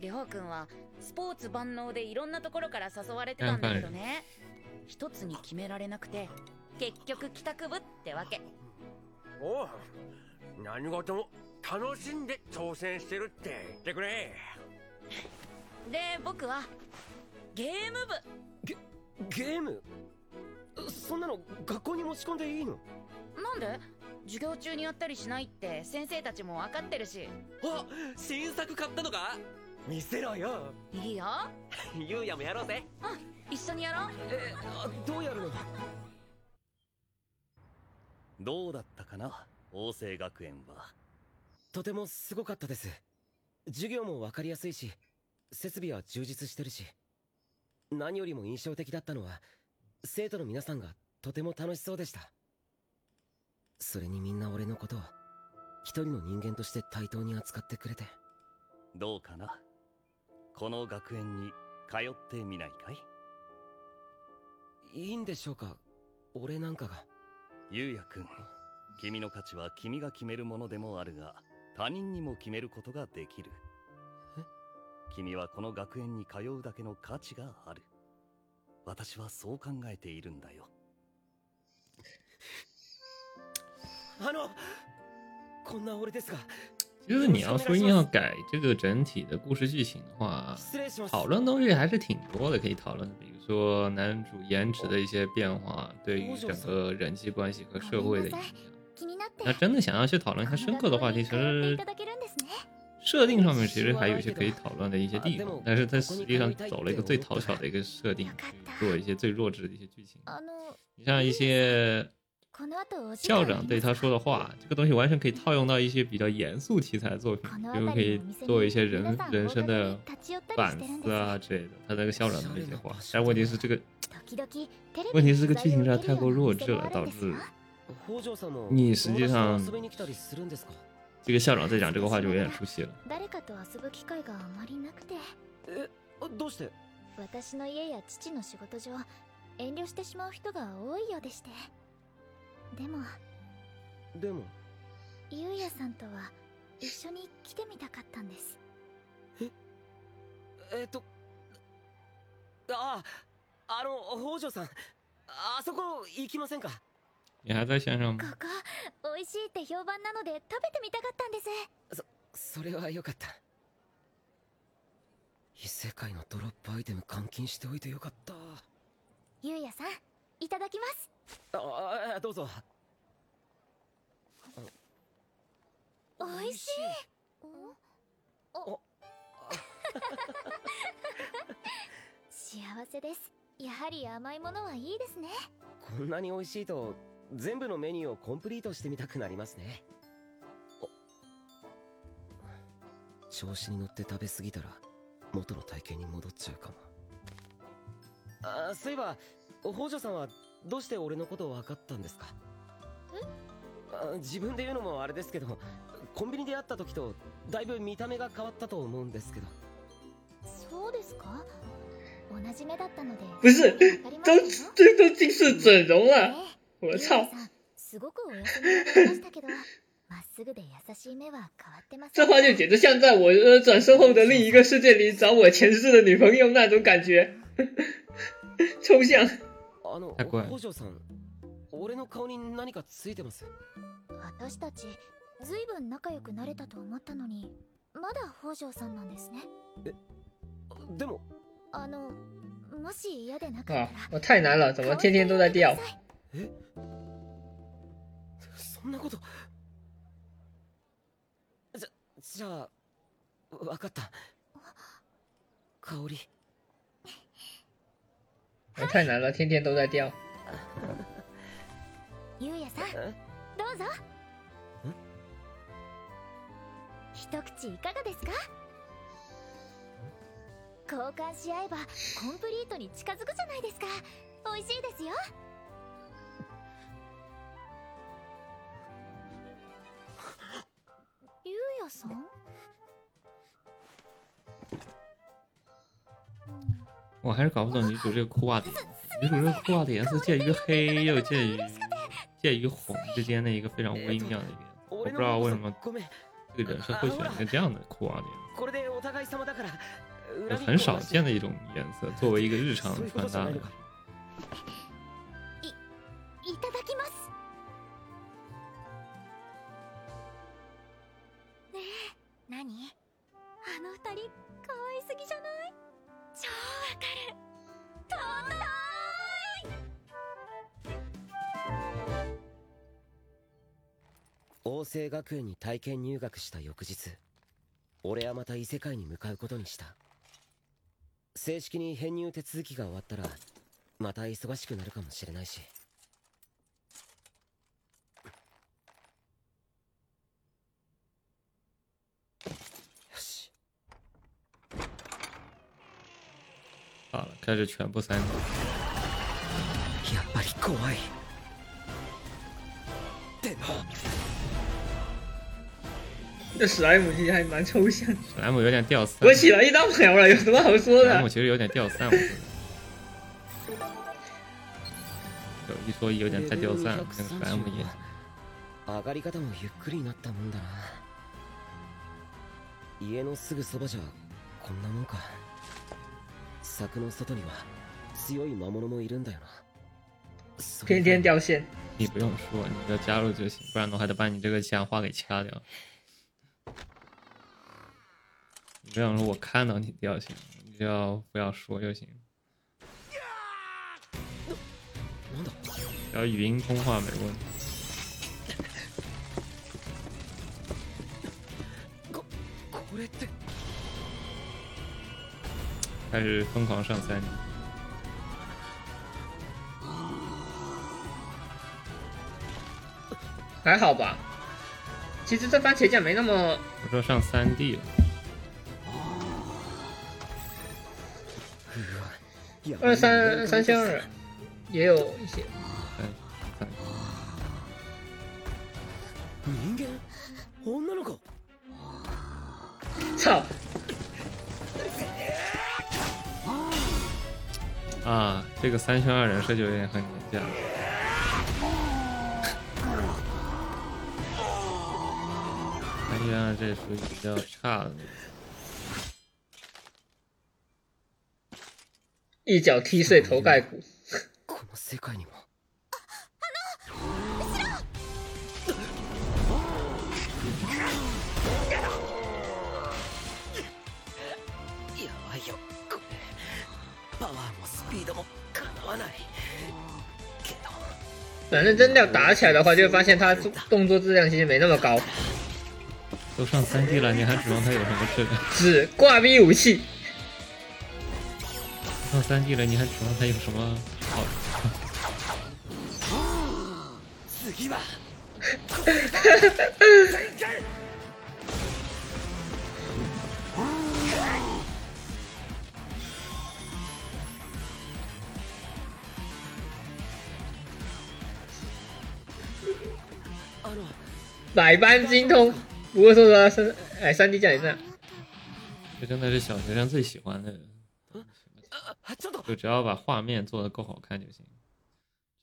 りょうくんはスポーツ万能でいろんなところから誘われてたんだけどね。一つに決められなくて結局帰宅部ってわけ。おう何事も楽しんで挑戦してるって言ってくれ。で僕はゲーム部。ゲゲーム？そんなの学校に持ち込んでいいの？なんで？授業中にやったりしないって先生たちも分かってるし。あ新作買ったのか？見せろよ。いいよ。ゆうやもやろうぜ。一緒にやろう。えあどうやるのどうだったかな？王政学園は。とてもすごかったです。授業もわかりやすいし設備は充実してるし。何よりも印象的だったのは生徒の皆さんがとても楽しそうでしたそれにみんな俺のことを一人の人間として対等に扱ってくれて。どうかな？この学園に通ってみないかい？いいんでしょうか？俺なんかが。ゆうやくん君の価値は君が決めるものでもあるが他人にも決めることができる。君はこの学園に通うだけの価値がある。私はそう考えているんだよ就是你要说硬要改这个整体的故事剧情的话，讨论东西还是挺多的，可以讨论。比如说男主颜值的一些变化对于整个人际关系和社会的影响。那真的想要去讨论一下深刻的话题，其实设定上面其实还有一些可以讨论的一些地方，但是它实际上走了一个最讨巧的一个设定，去做一些最弱智的一些剧情。你像一些。校长对他说的话，这个东西完全可以套用到一些比较严肃题材的作品，就可以做一些人人生的反思啊之类的。他那个校长的那些话，但问题是这个，问题是这个剧情实在太过弱智了，导致你实际上这个校长在讲这个话就有点出戏了。でも。でも。ゆうやさんとは一緒に来てみたかったんです。え？えっと。ああ。あの北条さん。あそこ行きませんか？いや在线上ここ美味しいって評判なので食べてみたかったんです。そそれはよかった。異世界のドロップアイテム換金しておいてよかった。ゆうやさんいただきますああどうぞ。おい。しい。お幸せです。やはり甘いものはいいですね。こんなに美味しいと全部のメニューをコンプリートしてみたくなりますね。調子に乗って食べ過ぎたら元の体型に戻っちゃうかも。あそういえば北条さんはどうして俺のこと分かったんですか？え？自分で言うのもあれですけどコンビニで会った時とだいぶ見た目が変わったと思うんですけど。そうですか？同じ目だったので不是？都这都近视整容了我操すごくお休みになりましたけどまっすぐで優しい目は変わってます这话就简直像在我呃转身后的另一个世界里找我前世的女朋友那种感觉抽象あの北条さん俺の顔に何かついてます？私たちずいぶん仲良くなれたと思ったのにまだ北条さんなんですね。えでもあのもし嫌でなかったら我太难了怎么天天都在掉？え？そんなこと。じゃじゃあ分かった。香り太难了，天天都在掉。ゆうやさん、どうぞ。一口いかがですか？交換し合えばコンプリートに近づくじゃないですか。美味しいですよ。ゆうやさん？我还是搞不懂女主这个裤袜的颜色，女主这个裤袜的颜色介于黑又介于介于红之间的一个非常微妙的一个，我不知道为什么这个人设会选一个这样的裤袜的颜色，很少见的一种颜色，作为一个日常穿搭。い王政学園に体験入学した翌日俺はまた異世界に向かうことにした。正式に編入手続きが終わったらまた忙しくなるかもしれないし。よし。开始全部三 D。やっぱり怖い。でも这史莱姆其实还蛮抽象。史莱姆有点掉散。我起了一大苗了，有什么好说的史莱姆？其实有点掉散，我觉得。有一说一，有点太掉散了，跟史莱姆一样。上がり方もゆっくりになったもんだな家のすぐそばじゃこんなもんか柵の外には強い魔物もいるんだよなそれ天天掉线，你不用说，你就加入就行，不然的话还得把你这个强化给掐掉。 你这样说，我看到你掉线，你就要不要说就行。なんだ只要语音通话没问题。これって开始疯狂上三 D，还好吧。 其实这番茄酱没那么我说上三 D 了，二三三千二，也有一些。人間女の子操！啊，这个三星二人设就有点很廉价。三圈二这属于比较差的那种。一脚踢碎头盖骨。この世界にもやばいよこれパワーもスピードもかなわないけど反正真的要打起来的话，就会发现他动作质量其实没那么高， 都上三 D 了，你还指望它有什么质量？只挂逼武器。上三 D 了，你还指望它有什么好？次はあの百般精通。 不过说实话，三哎三 D 酱也这样。这真的是小学生最喜欢的，あちょっと就只要把画面做得够好看就行。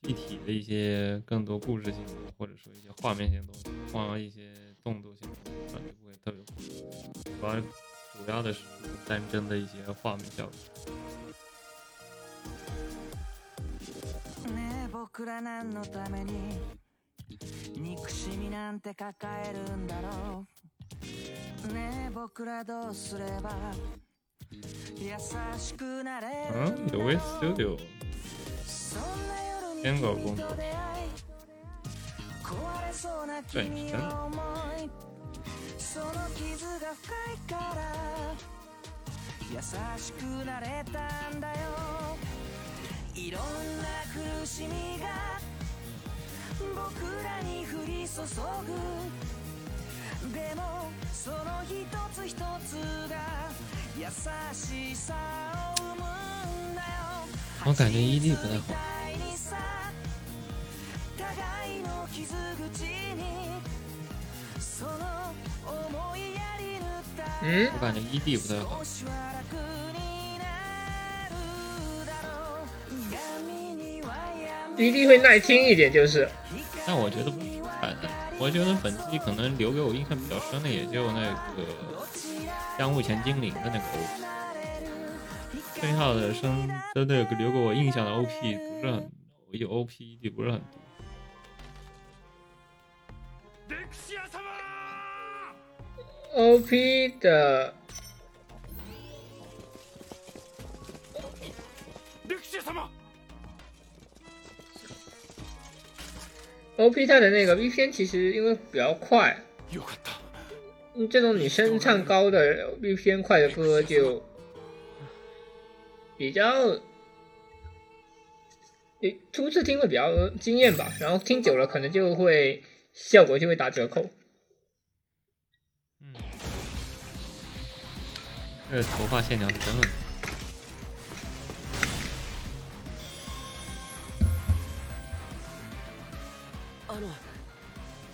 具体的一些更多故事性的，或者说一些画面性的东西，放一些动作性的东西上就不会特别火。主要主要的是单帧的一些画面效果。 憎しみなんて抱えるんだろう。ねえ僕らどうすれば優しくなれる Studio そん？な夜に天狗公主君と出会い。壊れそうな对君真的の思い。その傷が深いから優しくなれたんだよ。いろんな苦しみが僕らに降り注ぐでもその一つ一つが優しさを生むんだよ我感觉 ED 不太好。互いの傷口にその思いやり塗った嗯我感觉 ED 不太好。少しは楽になるだろう闇には闇 ED 会耐听一点，就是但我觉得不是反的，我觉得本季可能留给我印象比较深的，也就那个江户前精灵的那个 OP。剩下的生真的留给我印象的 OP 不是很，有 OP 也不是很多。歴史屋様 OP 的 OP 它的那个 V 偏其实因为比较快，よかった嗯这种女生唱高的 V 偏快的歌就比较，诶初次听会比较惊艳吧，然后听久了可能就会效果就会打折扣。嗯，这头发线条是真的。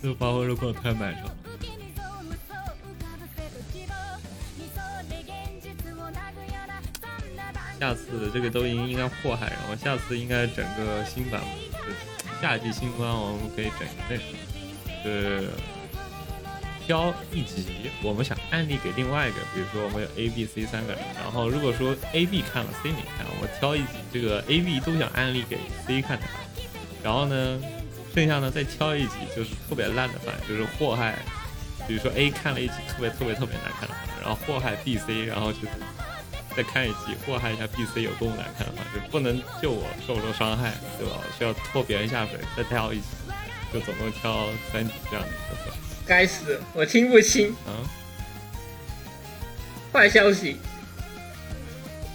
四十八分钟过得太漫长了。下次这个抖音应该祸害，然后下次应该整个新版本，就是夏季新番，我们可以整一个那个，是挑一集，我们想案例给另外一个，比如说我们有 A、B、C 三个人，然后如果说 A、B 看了，C 没看，我挑一集这个 A、B 都想案例给 C 看，然后呢，剩下呢再挑一集就是特别烂的番，就是祸害，比如说 A 看了一集特别特别特别难看的番，然后祸害 B、C，然后就是。再看一集，祸害一下 B、C 有多么难看的话，就不能就我受受伤害，对吧？我需要拖别人下水，再挑一集，就总共挑三集这样的一个分。该死，我听不清。啊，坏消息，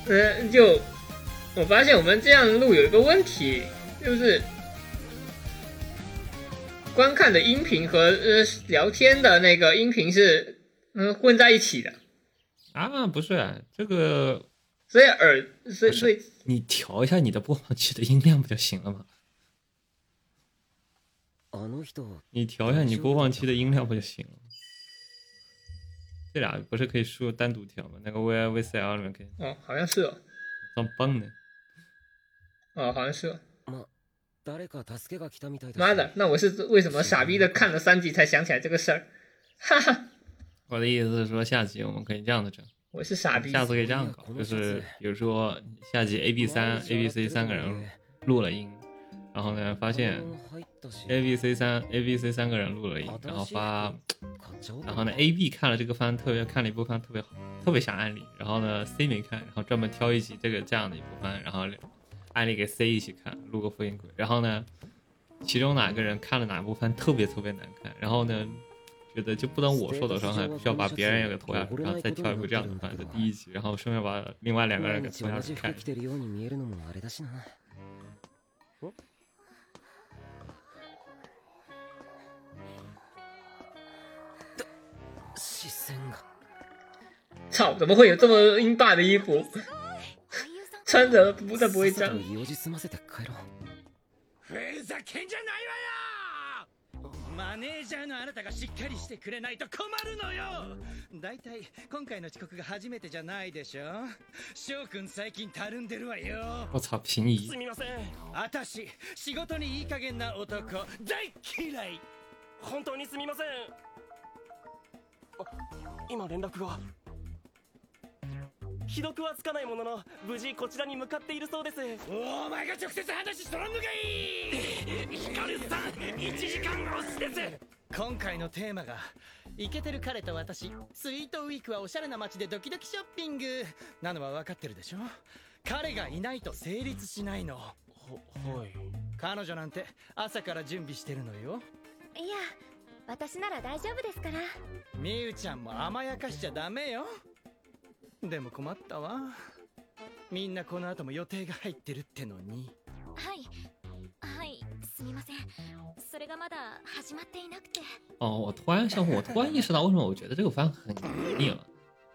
嗯，就我发现我们这样录有一个问题，就是观看的音频和呃聊天的那个音频是嗯混在一起的。啊，不是这个，所以耳，所以所以你调一下你的播放器的音量不就行了吗？你调一下你播放器的音量不就行了？这俩不是可以输单独调吗？那个 V I V C L 里面可以。哦，好像是哦。装棒呢。哦，好像是哦。妈的，那我是为什么傻逼的看了三集才想起来这个事儿？哈哈。我的意思是说，下集我们可以这样子整。我是傻逼。下次可以这样搞，就是比如说下集 A、B 三、A、B、C 三个人录了音，然后呢发现 A、B、C 三、A、B、C 三个人录了音，然后发，然后呢 A、B 看了这个番特别看了一部番特别好，特别想案例，然后呢 C 没看，然后专门挑一集这个这样的一部番，然后案例给 C 一起看，录个复印鬼，然后呢其中哪个人看了哪部番特别特别难看，然后呢。觉得就不能我受到伤害，需要把别人也给拖下去，然后再挑一部这样的番，在第一集，然后顺便把另外两个人给拖下去看。操！怎么会有这么英霸的衣服？穿着不但不会脏。マネージャーのあなたがしっかりしてくれないと困るのよ。大体今回の遅刻が初めてじゃないでしょ。翔くん最近たるんでるわよ。我操平移すみません。私仕事にいい加減な男。大嫌い。本当にすみません。あ今連絡が既読はつかないものの無事こちらに向かっているそうです。お前が直接話しとらんのかい！ヒカルさん1時間押しです。今回のテーマがイケてる彼と私スイートウィークはおしゃれな街でドキドキショッピング。なのは分かってるでしょ？彼がいないと成立しないの。ははい。彼女なんて朝から準備してるのよ。いや私なら大丈夫ですから。みゆちゃんも甘やかしちゃダメよでも困ったわ。みんなこの後も予定が入ってるってのに。はい。はい。すみません。それがまだ始まっていなくて。哦，我突然想，我突然意识到为什么我觉得这个番很油腻了。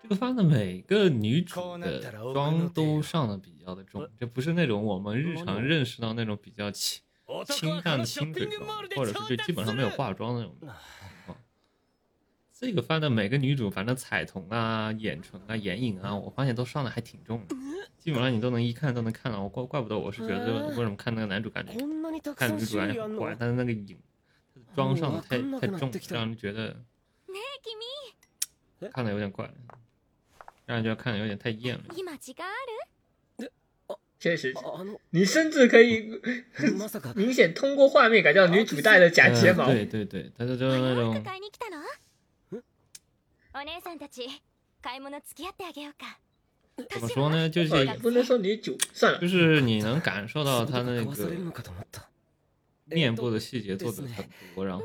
这个番的每个女主的妆都上的比较的重，这不是那种我们日常认识到那种比较清清淡的清水妆，或者是就基本上没有化妆那种。这个番的每个女主，反正彩瞳啊、眼唇啊、眼影啊，我发现都上的还挺重的，基本上你都能一看都能看到。我怪怪不得我是觉得为什么看那个男主感觉看女主感觉很怪，但是那个影妆上的太太重，让人觉得看的有点怪，让人觉得看的有点太艳了。确实，你甚至可以明显通过画面感觉到女主戴的假睫毛。对对对，但是就是那种。お姉さんたち買い物付き合ってあげようか 怎么说呢？就是呃也不能说女主，算了，就是你能感受到他那交わされるの个かと思った面部的细节做的很多，然后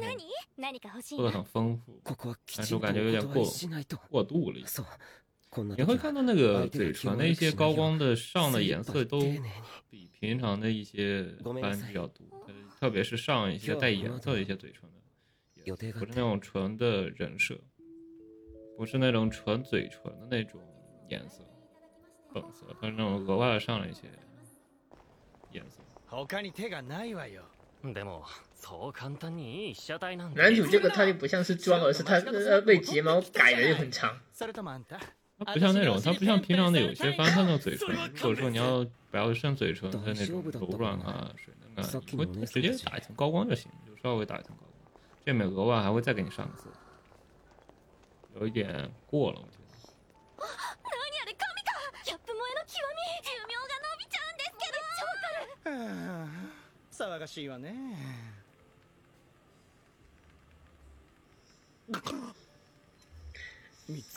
何か欲しい做的な很丰富，ここはき但ちんと是我感觉有点お断过りしないと过度了一些。そうこんな你会時は看到那个相手が嘴唇的一些高光的上的颜色都比平常的一些斑比较多，呃特别是上一些带颜色的一些嘴唇的颜色，不是那种纯的人设， 不是那种纯嘴唇的那种颜色，粉色，它是那种额外的上了一些颜色。他に手がないわよでもそう簡単にいい被写体なんて男主这个他就不像是妆，而是他呃被睫毛改的就很长。それともあんた它不像那种，它不像平常的有些翻它那种嘴唇，或者说你要表现嘴唇的那种柔软啊、水嫩啊，你会直接打一层高光就行，就稍微打一层高光，这面额外还会再给你上个色， 有一点过了，我觉得。何あれ神かギャップ萌えの極み寿命が伸びちゃうんですけどめっちゃわかるはあ騒がしいわね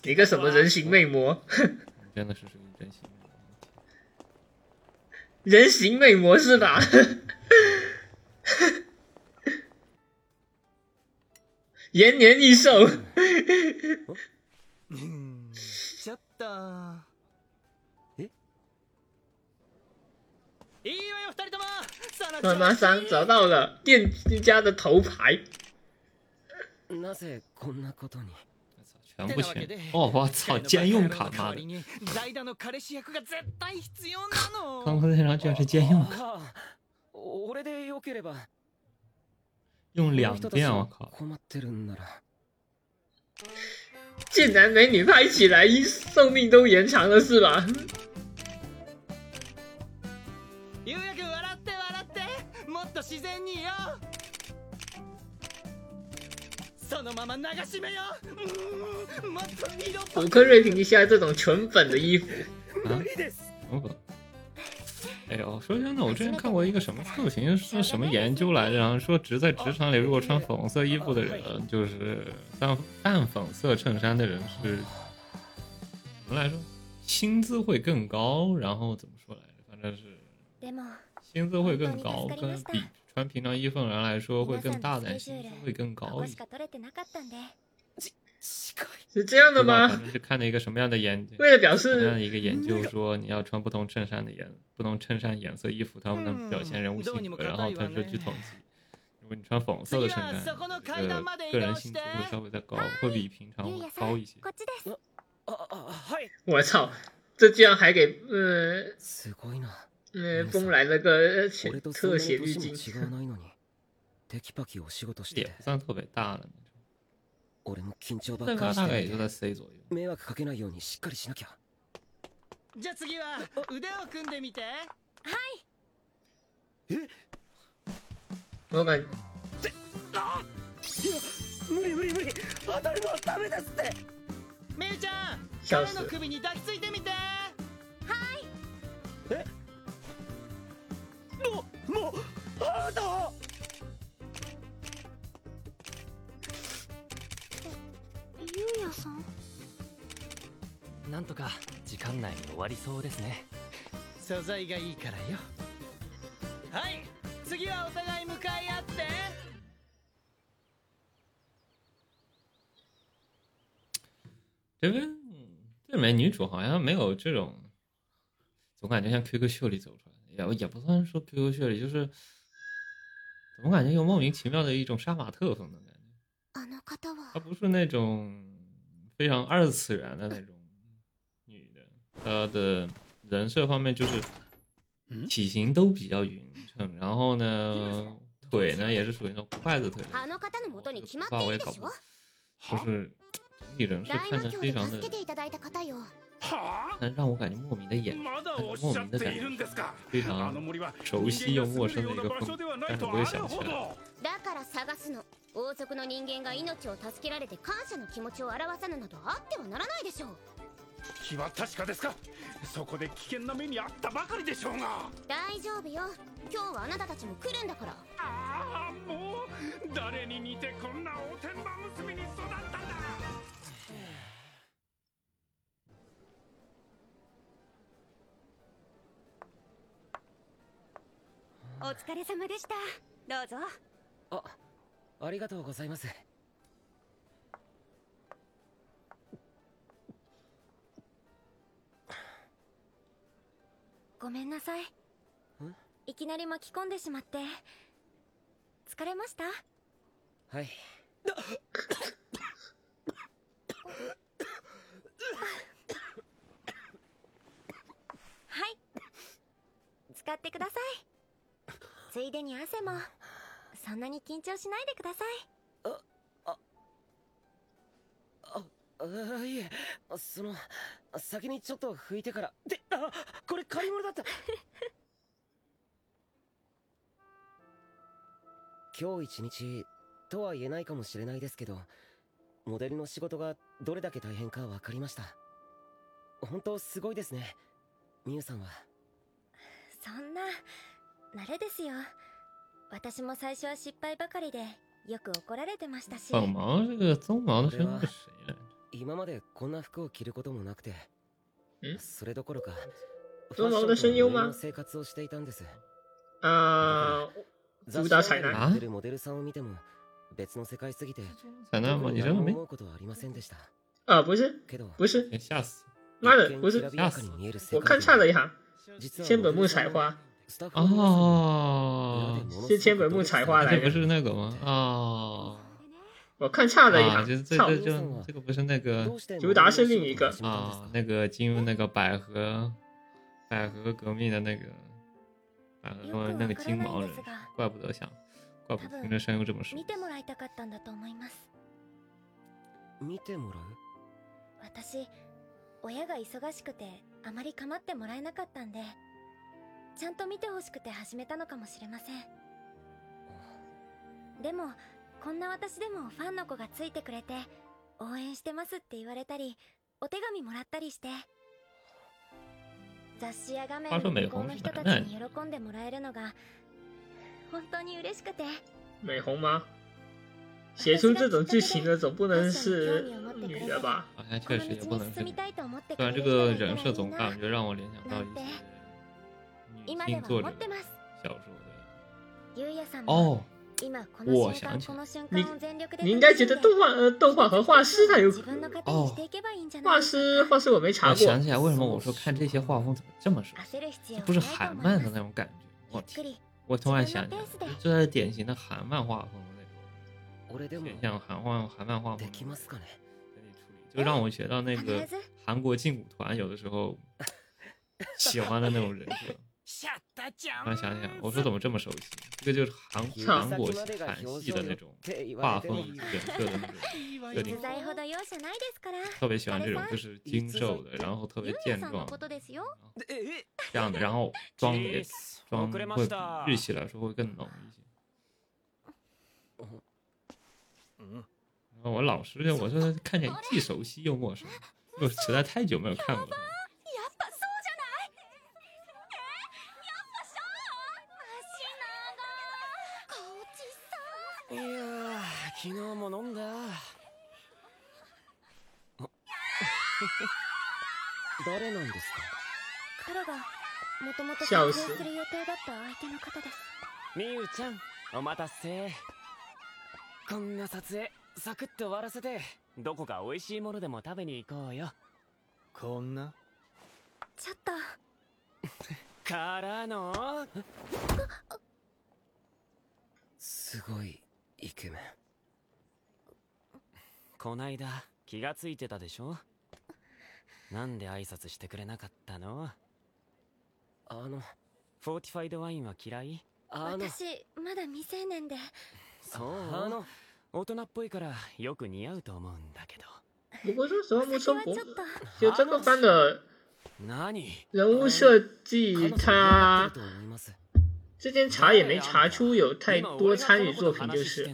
一个什么人形魅魔，真的是属于真心。人形魅魔是吧？ 延年益寿，ちょっとえいいわよ二人ともその妈妈桑找到了店家的头牌，なぜこんなことに全部钱哦！我操，兼用卡，妈的！に代打の彼氏役が絶対必要なの刚刚那张居然是兼用卡，ああ俺でよければ 用两遍，我靠！困ってるんなら竟然美女拍起来，寿命都延长了是吧？ゆうやくん笑って笑ってもっと自然によそのまま流し目ようんもっと色っぽ补课瑞评一下这种纯粉的衣服，啊，什么 哎呦，说真的，我之前看过一个什么测评，是什么研究来着？然后说，只在职场里，如果穿粉红色衣服的人，就是淡淡粉色衬衫的人是怎么来说？薪资会更高，然后怎么说来着？反正是薪资会更高，跟比穿平常衣服的人来说会更大胆，薪资会更高一些。是这样的不知道吗反？正是看了一个什么样的研究，为了表什么样的示一个研究说你要穿不同衬衫的颜不同衬衫颜色衣服，它们能表现人物性格。然后他说据统计，如果你穿粉红色的衬衫，你的个人薪资会稍微再高，会比平常高一些。こっちですああはい我操，这居然还给呃すごいな呃风来了个呃血俺とそんな特写に滤镜，年も違わないのにテキパキお仕事して也て不算特别大的那种， 俺も緊張ば身っかりして。迷惑かけないようにしっかりしなきゃ。じゃあ次は腕を組んでみて。我感無理無理無理。当たるのはダメですって。めいちゃん彼の首に抱きついてみて。もうもうあなたはゆうやさん？なんとか時間内に終わりそうですね。素材がいいからよ。はい次はお互い向かい合って。这边这里面女主好像没有这种，总感觉像 QQ 秀里走出来的，也也不算说 QQ 秀里，就是怎么感觉有莫名其妙的一种杀马特风的感觉。あの方は她不是那种非常二次元的那种女的，她的人设方面就是体型都比较匀称，然后呢腿呢也是属于那种筷子腿的，あの方の元に決まっ发ているでしょ我也搞不懂，就是整体人设大看着魔教で非常的 助けていただいた方よ但让我感觉莫名的眼，莫名的感觉非常熟悉又陌生的一个风人間が住んでるような場所ではない但是と我也想不起来。だから探すの。王族の人間が命を助けられて感謝の気持ちを表さぬなどあってはならないでしょう。気は確かですか。そこで危険な目にあったばかりでしょうが。大丈夫よ。今日はあなたたちも来るんだから。ああもう誰に似てこんなおてんばお疲れ様でした。どうぞ。あありがとうございます。ごめんなさい。いきなり巻き込んでしまって。疲れました？はい。はい。使ってくださいついでに汗も。そんなに緊張しないでください。あいえその先にちょっと拭いてから。であこれ借り物だった。今日一日とは言えないかもしれないですけどモデルの仕事がどれだけ大変か分かりました。本当すごいですねミュウさんは。そんな慣れですよ。私も最初は失敗ばかりでよく怒られてましたし。帮忙这个增毛的声音是谁来着？今までこんな服を着ることもなくてそれどころか增毛的声优吗ファッション生活をしていたんです。啊，雑誌主打彩に男出てるモデルさんを見ても別の世界すぎて彩男吗？你认为没？思うことはありませんでした。啊，不是，不是，吓死！妈的，不是，吓死我看差了一行，千本木彩花，哦，是千本木彩花来的，这不是那个吗？哦，我看差了一啊，行，操这这这就这个不是那个尤达是另一个啊，那个进入那个百合百合革命的那个百合那个金毛人，怪不得想，怪不得听着声优这么熟見。てもらいたかったんだと思います見てもらう私親が忙しくてあまり構ってもらえなかったんで ちゃんと見てほしくて始めたのかもしれません。でもこんな私でもファンの子がついてくれて応援してますって言われたりお手紙もらったりして。雑誌や画面話で说美红是向こうの人たちに喜んでもらえるのが本当に嬉しくて。美红吗？写出这种剧情的总不能是女的吧？好像确实也不能是虽然这个人设总な感觉让我联想到一些女今では性作者思ってます小说ゆうやさん的。も哦，今この我瞬想起来間この瞬你間を全力で你应该觉得动画呃动画和画师他有自分の糧にしていけばいいんじゃない画师画师我没查过，我想起来为什么我说看这些画风怎么这么熟悉？焦る必要这不是はないと韩思います漫的那种感觉，我天！ゆっくり我突然想起来了，这是典型的韩漫画风的那俺でも种，偏向韩画韩漫画风で的きますかね就让我学到那个必ず韩国劲舞团有的时候喜欢的那种人设。 シャッターちゃ突然想起来，我说怎么这么熟悉？这个就是韩韩国韩系的那种画风、人设的那种设定実，在ほど容赦ないですから特别喜欢这种就是精瘦的，然后特别健壮さんのことですよ这样的，然后妆也妆遅れま会比した日系来说会更浓一些。然后我老是我说看起来既熟悉又陌生，因为我实在太久没有看过了。 昨日も飲んだ。誰なんですか？彼がもともと撮影笑死する予定だった相手の方です。みゆちゃんお待たせ。こんな撮影サクッと終わらせて。どこか美味しいものでも食べに行こうよ。こんな？ちょっと。からの。すごいイケメンこないだ気がついてたでしょ？なんで挨拶してくれなかったの？あのフォーティファイドワインは嫌い？あの私まだ未成年で。そう？あの大人っぽいからよく似合うと思うんだけど。不过说实话，木村博ちょっと。就这个番的何人物设计，他と思います？之前查也没查出有太多参与作品，就是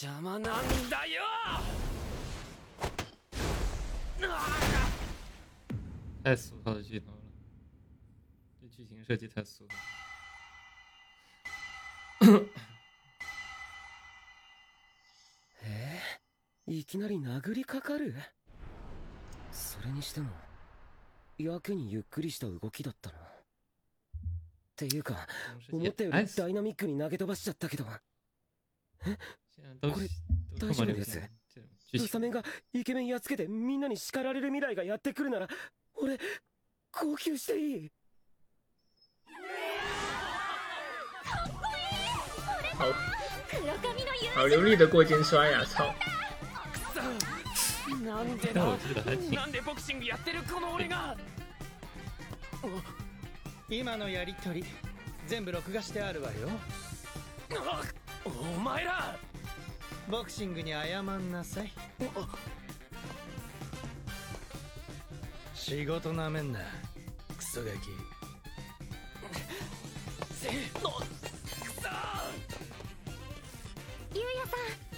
邪魔なんだよ！太俗套的剧头了，这剧情设计太俗套。え？ーいきなり殴りかかる？それにしてもやけにゆっくりした動きだったなていうか思ったよりダイナミックに投げ飛ばしちゃったけど。え？都これ都大丈夫です这么流行这种剧情ウサメンがイケメンやっつけてみんなに叱られる未来がやってくるなら俺号泣していい好好流利的过肩摔啊！操！なんで但我记得还挺なんでボクシングやってるこの俺が。今のやりとり全部録画してあるわよ。あお前らボクシングに謝んなさい。仕事なめんな。クソガキ。せの。くそゆうやさ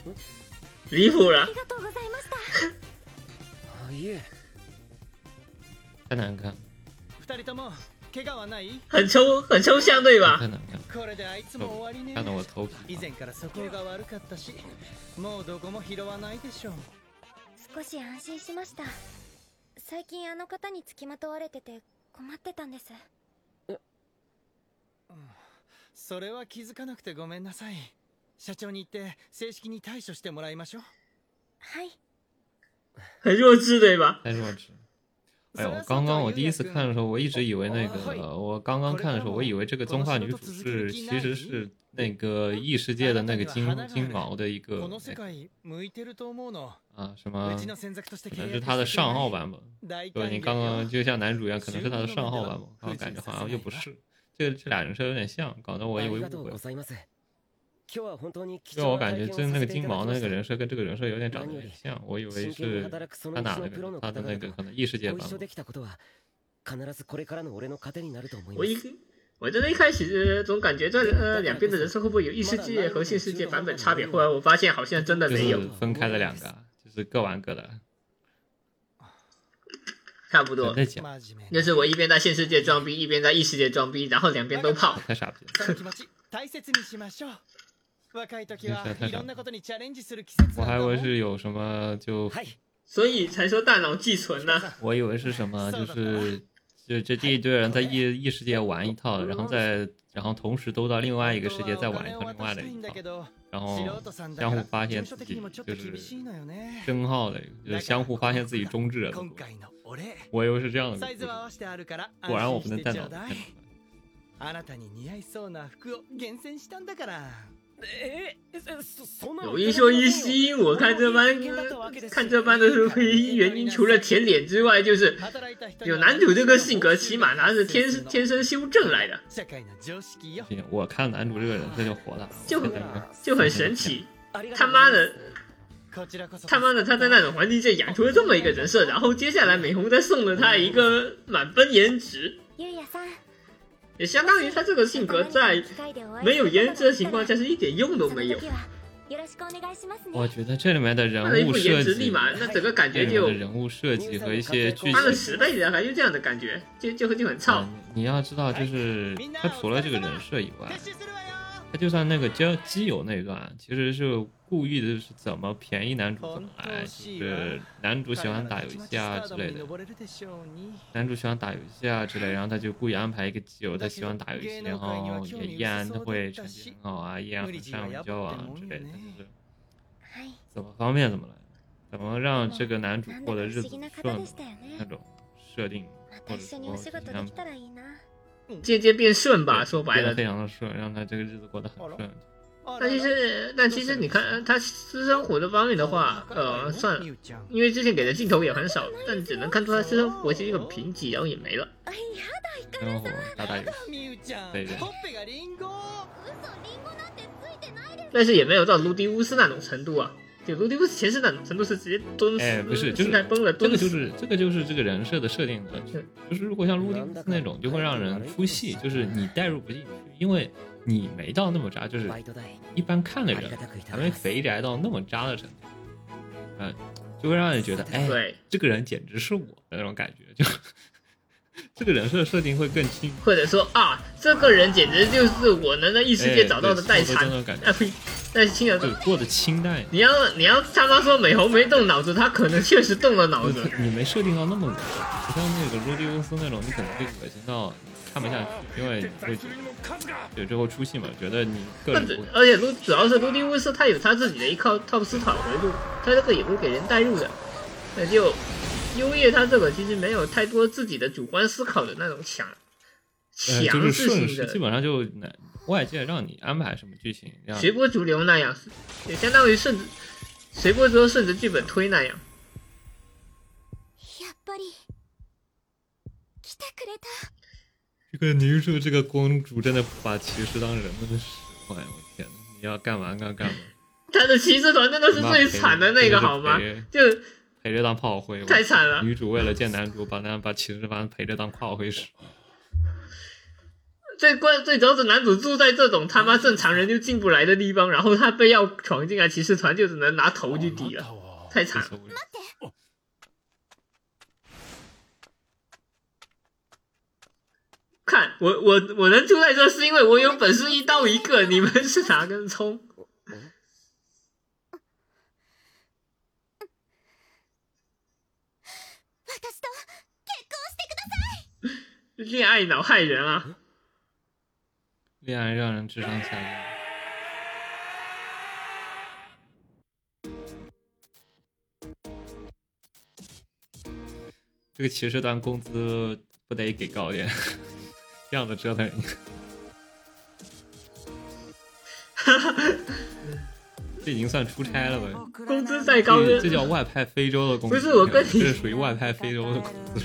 ん。离谱了あり，がとうございました。あいえ。太难看，二人とも怪我はない？很抽很抽象对吧これであいつも終わりね。以前から素行が悪かったしもうどこも拾わないでしょう。少し安心しました。最近あの方につきまとわれてて困ってたんです。それは気づかなくてごめんなさい。社長に言って正式に対処してもらいましょう。はい。很弱智对吧？太弱智。哎呦，刚刚我第一次看的时候，我一直以为那个，我刚刚看的时候，我以为这个棕发女主是其实是那个异世界的那个金金毛的一个この世界向いてると思うの啊什么うちの専属として可能契約是他的上号版本。大对，你刚刚就像男主一样，可能是他的上号版本，然后感觉好像又不是，这这俩人设有点像，搞得我以为误会 ありがとうご。ざいます今日は本当に貴因为我重な感觉体験をさせてい真那个金ただきました毛的那个人设跟这个人设有点长得有点像，我以为真剣に是働くその他哪那道のプロの个他的方々と那个可能异世界ご一緒版本できたことは必ずこれからの俺の糧になると思いま我一す我真的一开始总感觉这呃两边的人设会不会有异世界和现世界版本差别？后来我发现好像真的就没有是，分开了两个，就是各玩各的。差不多在。讲，就是我一边在现世界装逼，一边在异世界装逼，然后两边都泡。太傻逼了。 我还以为なんだもん是有什么就，所以才说大脑寄存呢、我以为是什么，就是就这这一堆人在异异世界玩一套，然后再然后同时都到另外一个世界再玩一套另外的一套，然后相互發現自己就是真号的，就是相互发现自己中置了的故事。我以为是这样的故事サイズは合わせてあるから果然我不安心能带脑子してちょうだいあなたに似合いそうな服を厳選したんだからえそそんなの 有一说一，吸引我看这班看这班的唯一原因，除了舔脸之外，就是有男主这个性格，起码他是天天生修正来的，社会の常識よ行我看男主这个人这就火大了，就真的就很神奇。他妈的，こちらこそ他妈的，他在那种环境下养出了这么一个人设，然后接下来美红再送了他一个满分颜值，ゆうやさん 也相当于他这个性格在没有颜值的情况下是一点用都没有。その時はよろしくお願いしますね我觉得这里面的人他的一物副颜值，设计立，马那整个感这里面觉就的人物设计和一些剧翻了情十倍的，感觉就这样的感觉，就就就很操。你要知道，就是他除了这个人设以外，他就算那个交基友那段，其实是 故意的，是怎么便宜男主怎么来，就是男主喜欢打游戏啊之类的，登れるでしょうに男主喜欢打游戏啊之类，然后他就故意安排一个基友，他喜欢打游戏，然后也依然他会成绩很好啊，依然很善于交往啊之类的，就是はい怎么方便怎么来，怎么让这个男主过的日子顺那种设定，或者一緒にお仕事で说きたらいいな渐渐变顺吧，说白了变得非。常的顺，让他这个日子过得很顺。 但其实，但其实你看他私生活的方面的话，呃，算了，因为之前给的镜头也很少，但只能看出他私生活其实很贫瘠，然后也没了。生活打打游戏，みゆちゃん对对ほっぺがリンゴ但是也没有到卢迪乌斯那种程度啊。就卢迪乌斯前世那种程度是直接蹲死，哎，不是，就是心态崩了，这个就蹲死。是这个就是这个人设的设定的，就是如果像陆地乌斯那种，就会让人出戏，就是你代入不进去，因为 你没到那么渣，就是一般看的人还没肥宅到那么渣的程度，嗯，就会让人觉得，哎，对，这个人简直是我的那种感觉，就 这个人设设定会更轻，或者说啊，这个人简直就是我能在异世界找到的代餐哎对差不多这种感。觉！但是清就过得清淡。你要你要他妈说美猴没动脑子，他可能确实动了脑子。你没设定到那么恶心，不像那个罗迪乌斯那种，你可能会恶心到看不下去，因为你会对最后出戏嘛，觉得你个人不而且卢主要是卢迪乌斯他有他自己的一套套思考维度，他这个也不是给人带入的，那就优叶他这个其实没有太多自己的主观思考的那种强呃强就是顺势，制性的，基本上就外界让你安排什么剧情，让随波逐流那样，也相当于顺着随波逐流顺着剧本推那样。やっぱり来てくれた 这个女主这个公主真的不把骑士当人们使唤，我天呐，你要干嘛干干嘛，他的骑士团真的是最惨的那个好吗？就陪着当炮灰，太惨了女主为了见男主，把那把骑士团陪着当炮灰使。最关最主要是男主住在这种他妈正常人就进不来的地方，然后他非要闯进来骑士团，就只能拿头去抵了，太惨了。看我我我能住在这，是因为我有本事一刀一个，你们是哪根葱？私と結婚してください恋爱脑害人啊！恋爱让人智商下降。这个骑士团工资不得给高点， 这样的折腾人。这已经算出差了吧？工资再高这这叫外派非洲的工资。不是我跟你这是属于外派非洲的工资。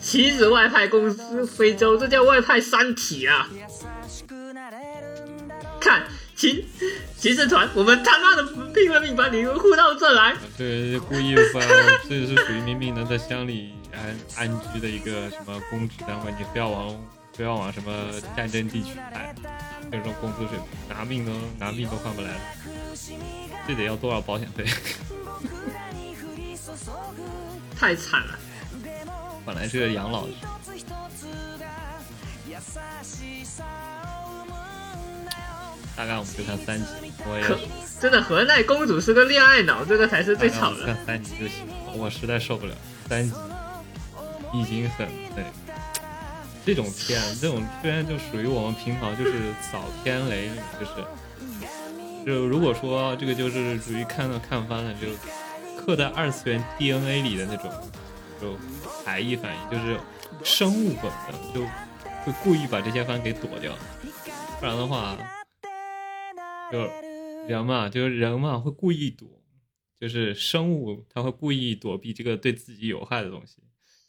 棋子外派公司非洲，这叫外派三体啊！看骑骑士团，我们他妈的拼了命把你们护到这来。对，故意把这是属于明明能在乡里安安居的一个什么公职单位，你非要往非要往什么战争地区派，这种工资水平，拿命都拿命都换不来了，这得要多少保险费？太惨了。本来是养老的，大概我们就看三集，我也可真的河奈公主是个恋爱脑，这个才是最吵的。看三集就行，我实在受不了三集，已经很对。这种片，这种片就属于我们平常就是扫天雷，就是就如果说这个就是属于看到看翻了，就刻在二次元 DNA 里的那种，就排异反应，就是生物本能，就会故意把这些番给躲掉，不然的话，就人嘛，就是人嘛会故意躲，就是生物它会故意躲避这个对自己有害的东西。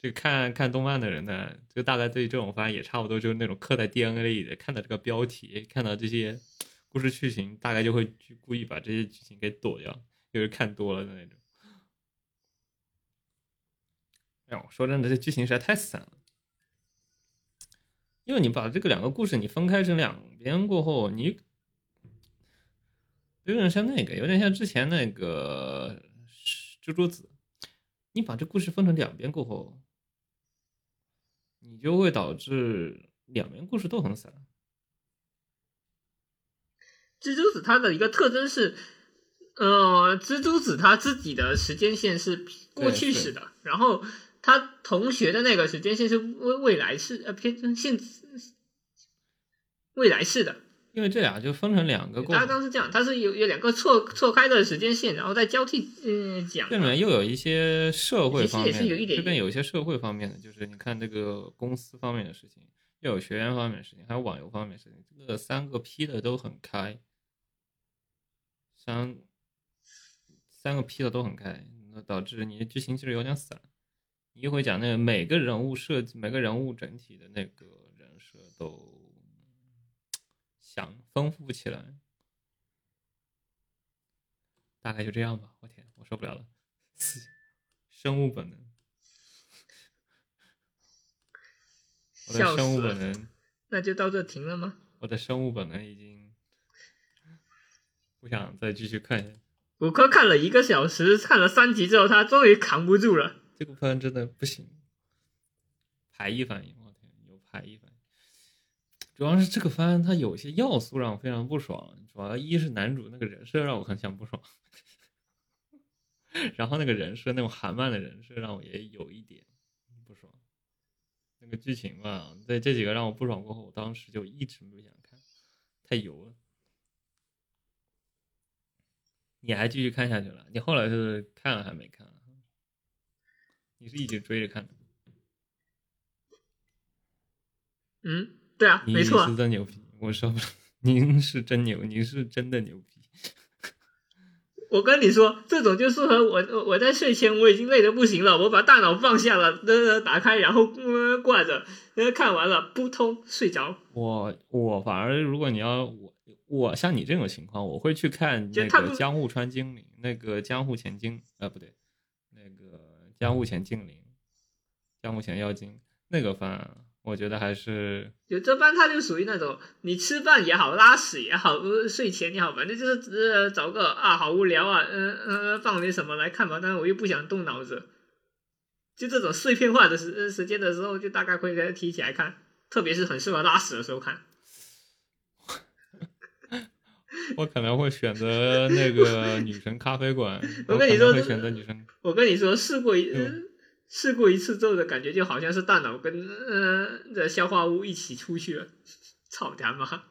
就看看动漫的人呢，就大概对这种番也差不多，就是那种刻在 DNA 里的，看到这个标题，看到这些故事剧情，大概就会去故意把这些剧情给躲掉，就是看多了的那种。哎呦，说真的，这剧情实在太散了。因为你把这个两个故事你分开成两边过后，你有点像那个，有点像之前那个蜘蛛子，你把这故事分成两边过后，你就会导致两边故事都很散。蜘蛛子它的一个特征是，呃，蜘蛛子他自己的时间线是过去式的，然后他同学的那个时间线是未未来式，呃，偏现未来式的。因为这俩就分成两个过他刚是这样，它是有有两个错错开的时间线，然后再交替嗯讲。这里面又有一些社会方面，其实也是有一点这边有一些社会方面的，就是你看这个公司方面的事情，又有学员方面的事情，还有网游方面的事情，这个三个批的都很开，三三个批的都很开，那导致你的剧情其实有点散。你一会讲那个每个人物设计，每个人物整体的那个人设都。想丰富起来，大概就这样吧。我天，我受不了了。生物本能，我的生物本能，那就到这停了吗？我的生物本能已经不想再继续看下去。五科看了一个小时，看了三集之后，他终于扛不住了。这个番真的不行，排异反应，我天，有排异反应。主要是这个番它有些要素让我非常不爽，主要一是男主那个人设让我很想不爽，然后那个人设那种韩漫的人设让我也有一点不爽。那个剧情吧，在这几个让我不爽过后，我当时就一直不想看，太油了。你还继续看下去了？你后来是看了还没看？你是一直追着看的？嗯，对啊，没错啊是真牛逼，我说，您是真牛，您是真的牛逼。我跟你说，这种就适合我。我我在睡前我已经累得不行了，我把大脑放下了，呃，打开，然后呃挂着，呃看完了，扑通睡着。我我反而如果你要我我像你这种情况，我会去看那个江户川精灵，那个江户前精呃不对，那个江户前精灵，江户前妖精那个番，我觉得还是有这班他就属于那种，你吃饭也好，拉屎也好，呃，睡前也好，反正就是呃找个啊好无聊啊，嗯、呃、放点什么来看吧，但是我又不想动脑子，就这种碎片化的时时间的时候，就大概会给他提起来看，特别是很适合拉屎的时候看。我可能会选择那个女神咖啡馆，我跟你说可能会选择女神。我跟你说，试过一、嗯试过一次之后的感觉，就好像是大脑跟呃的消化物一起出去了，操他妈！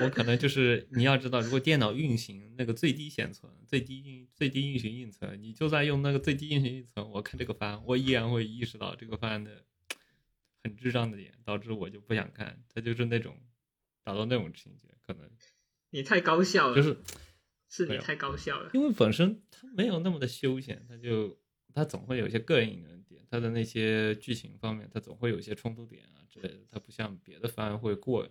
我可能就是你要知道，如果电脑运行那个最低显存、最低运最低运行运存，你就算用那个最低运行运存，我看这个番，我依然会意识到这个番的很智障的点，导致我就不想看。它就是那种达到那种情节，可能你太高效了，就是是你太高效了。因为本身它没有那么的休闲，它就它总会有一些膈应的点，它的那些剧情方面，它总会有一些冲突点啊之类的，它不像别的番会过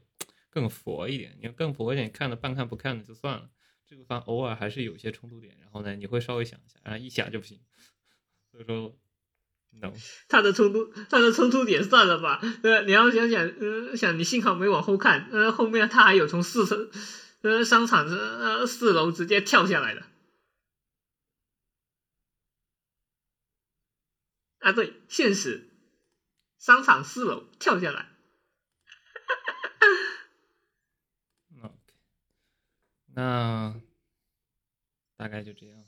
更佛一点。你要更佛一点，看了半看不看的就算了。这个番偶尔还是有一些冲突点，然后呢，你会稍微想一下，然后一想就不行。所以说，no，他的冲突，他的冲突点算了吧。呃，你要想想，呃，想你幸好没往后看，呃，后面他还有从四层，呃，商场呃四楼直接跳下来的。啊，对，现实，商场四楼跳下来。那大概就这样。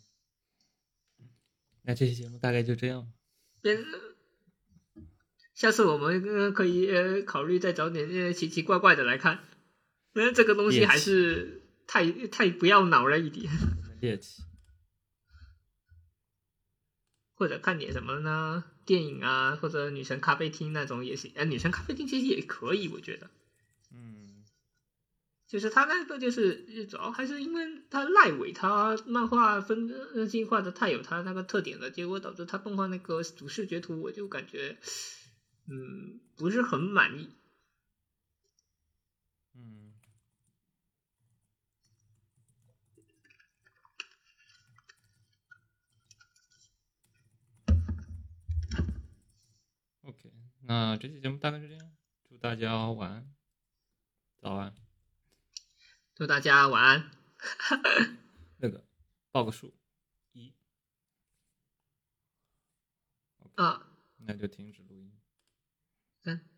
那这期节目大概就这样。别，下次我们呃可以呃考虑再找点呃奇奇怪怪的来看，因为这个东西还是太太不要脑了一点。猎奇，或者看点什么呢？电影啊，或者女神咖啡厅那种也行。哎，女神咖啡厅其实也可以，我觉得。嗯，就是他那个就是主要还是因为他赖尾，他漫画分呃进化的太有他那个特点了，结果导致他动画那个主视觉图，我就感觉嗯不是很满意。嗯，OK，那这期节目大概是这样，祝大家晚安，早安。祝大家晚安。那个报个数，一，啊，那就停止录音。三。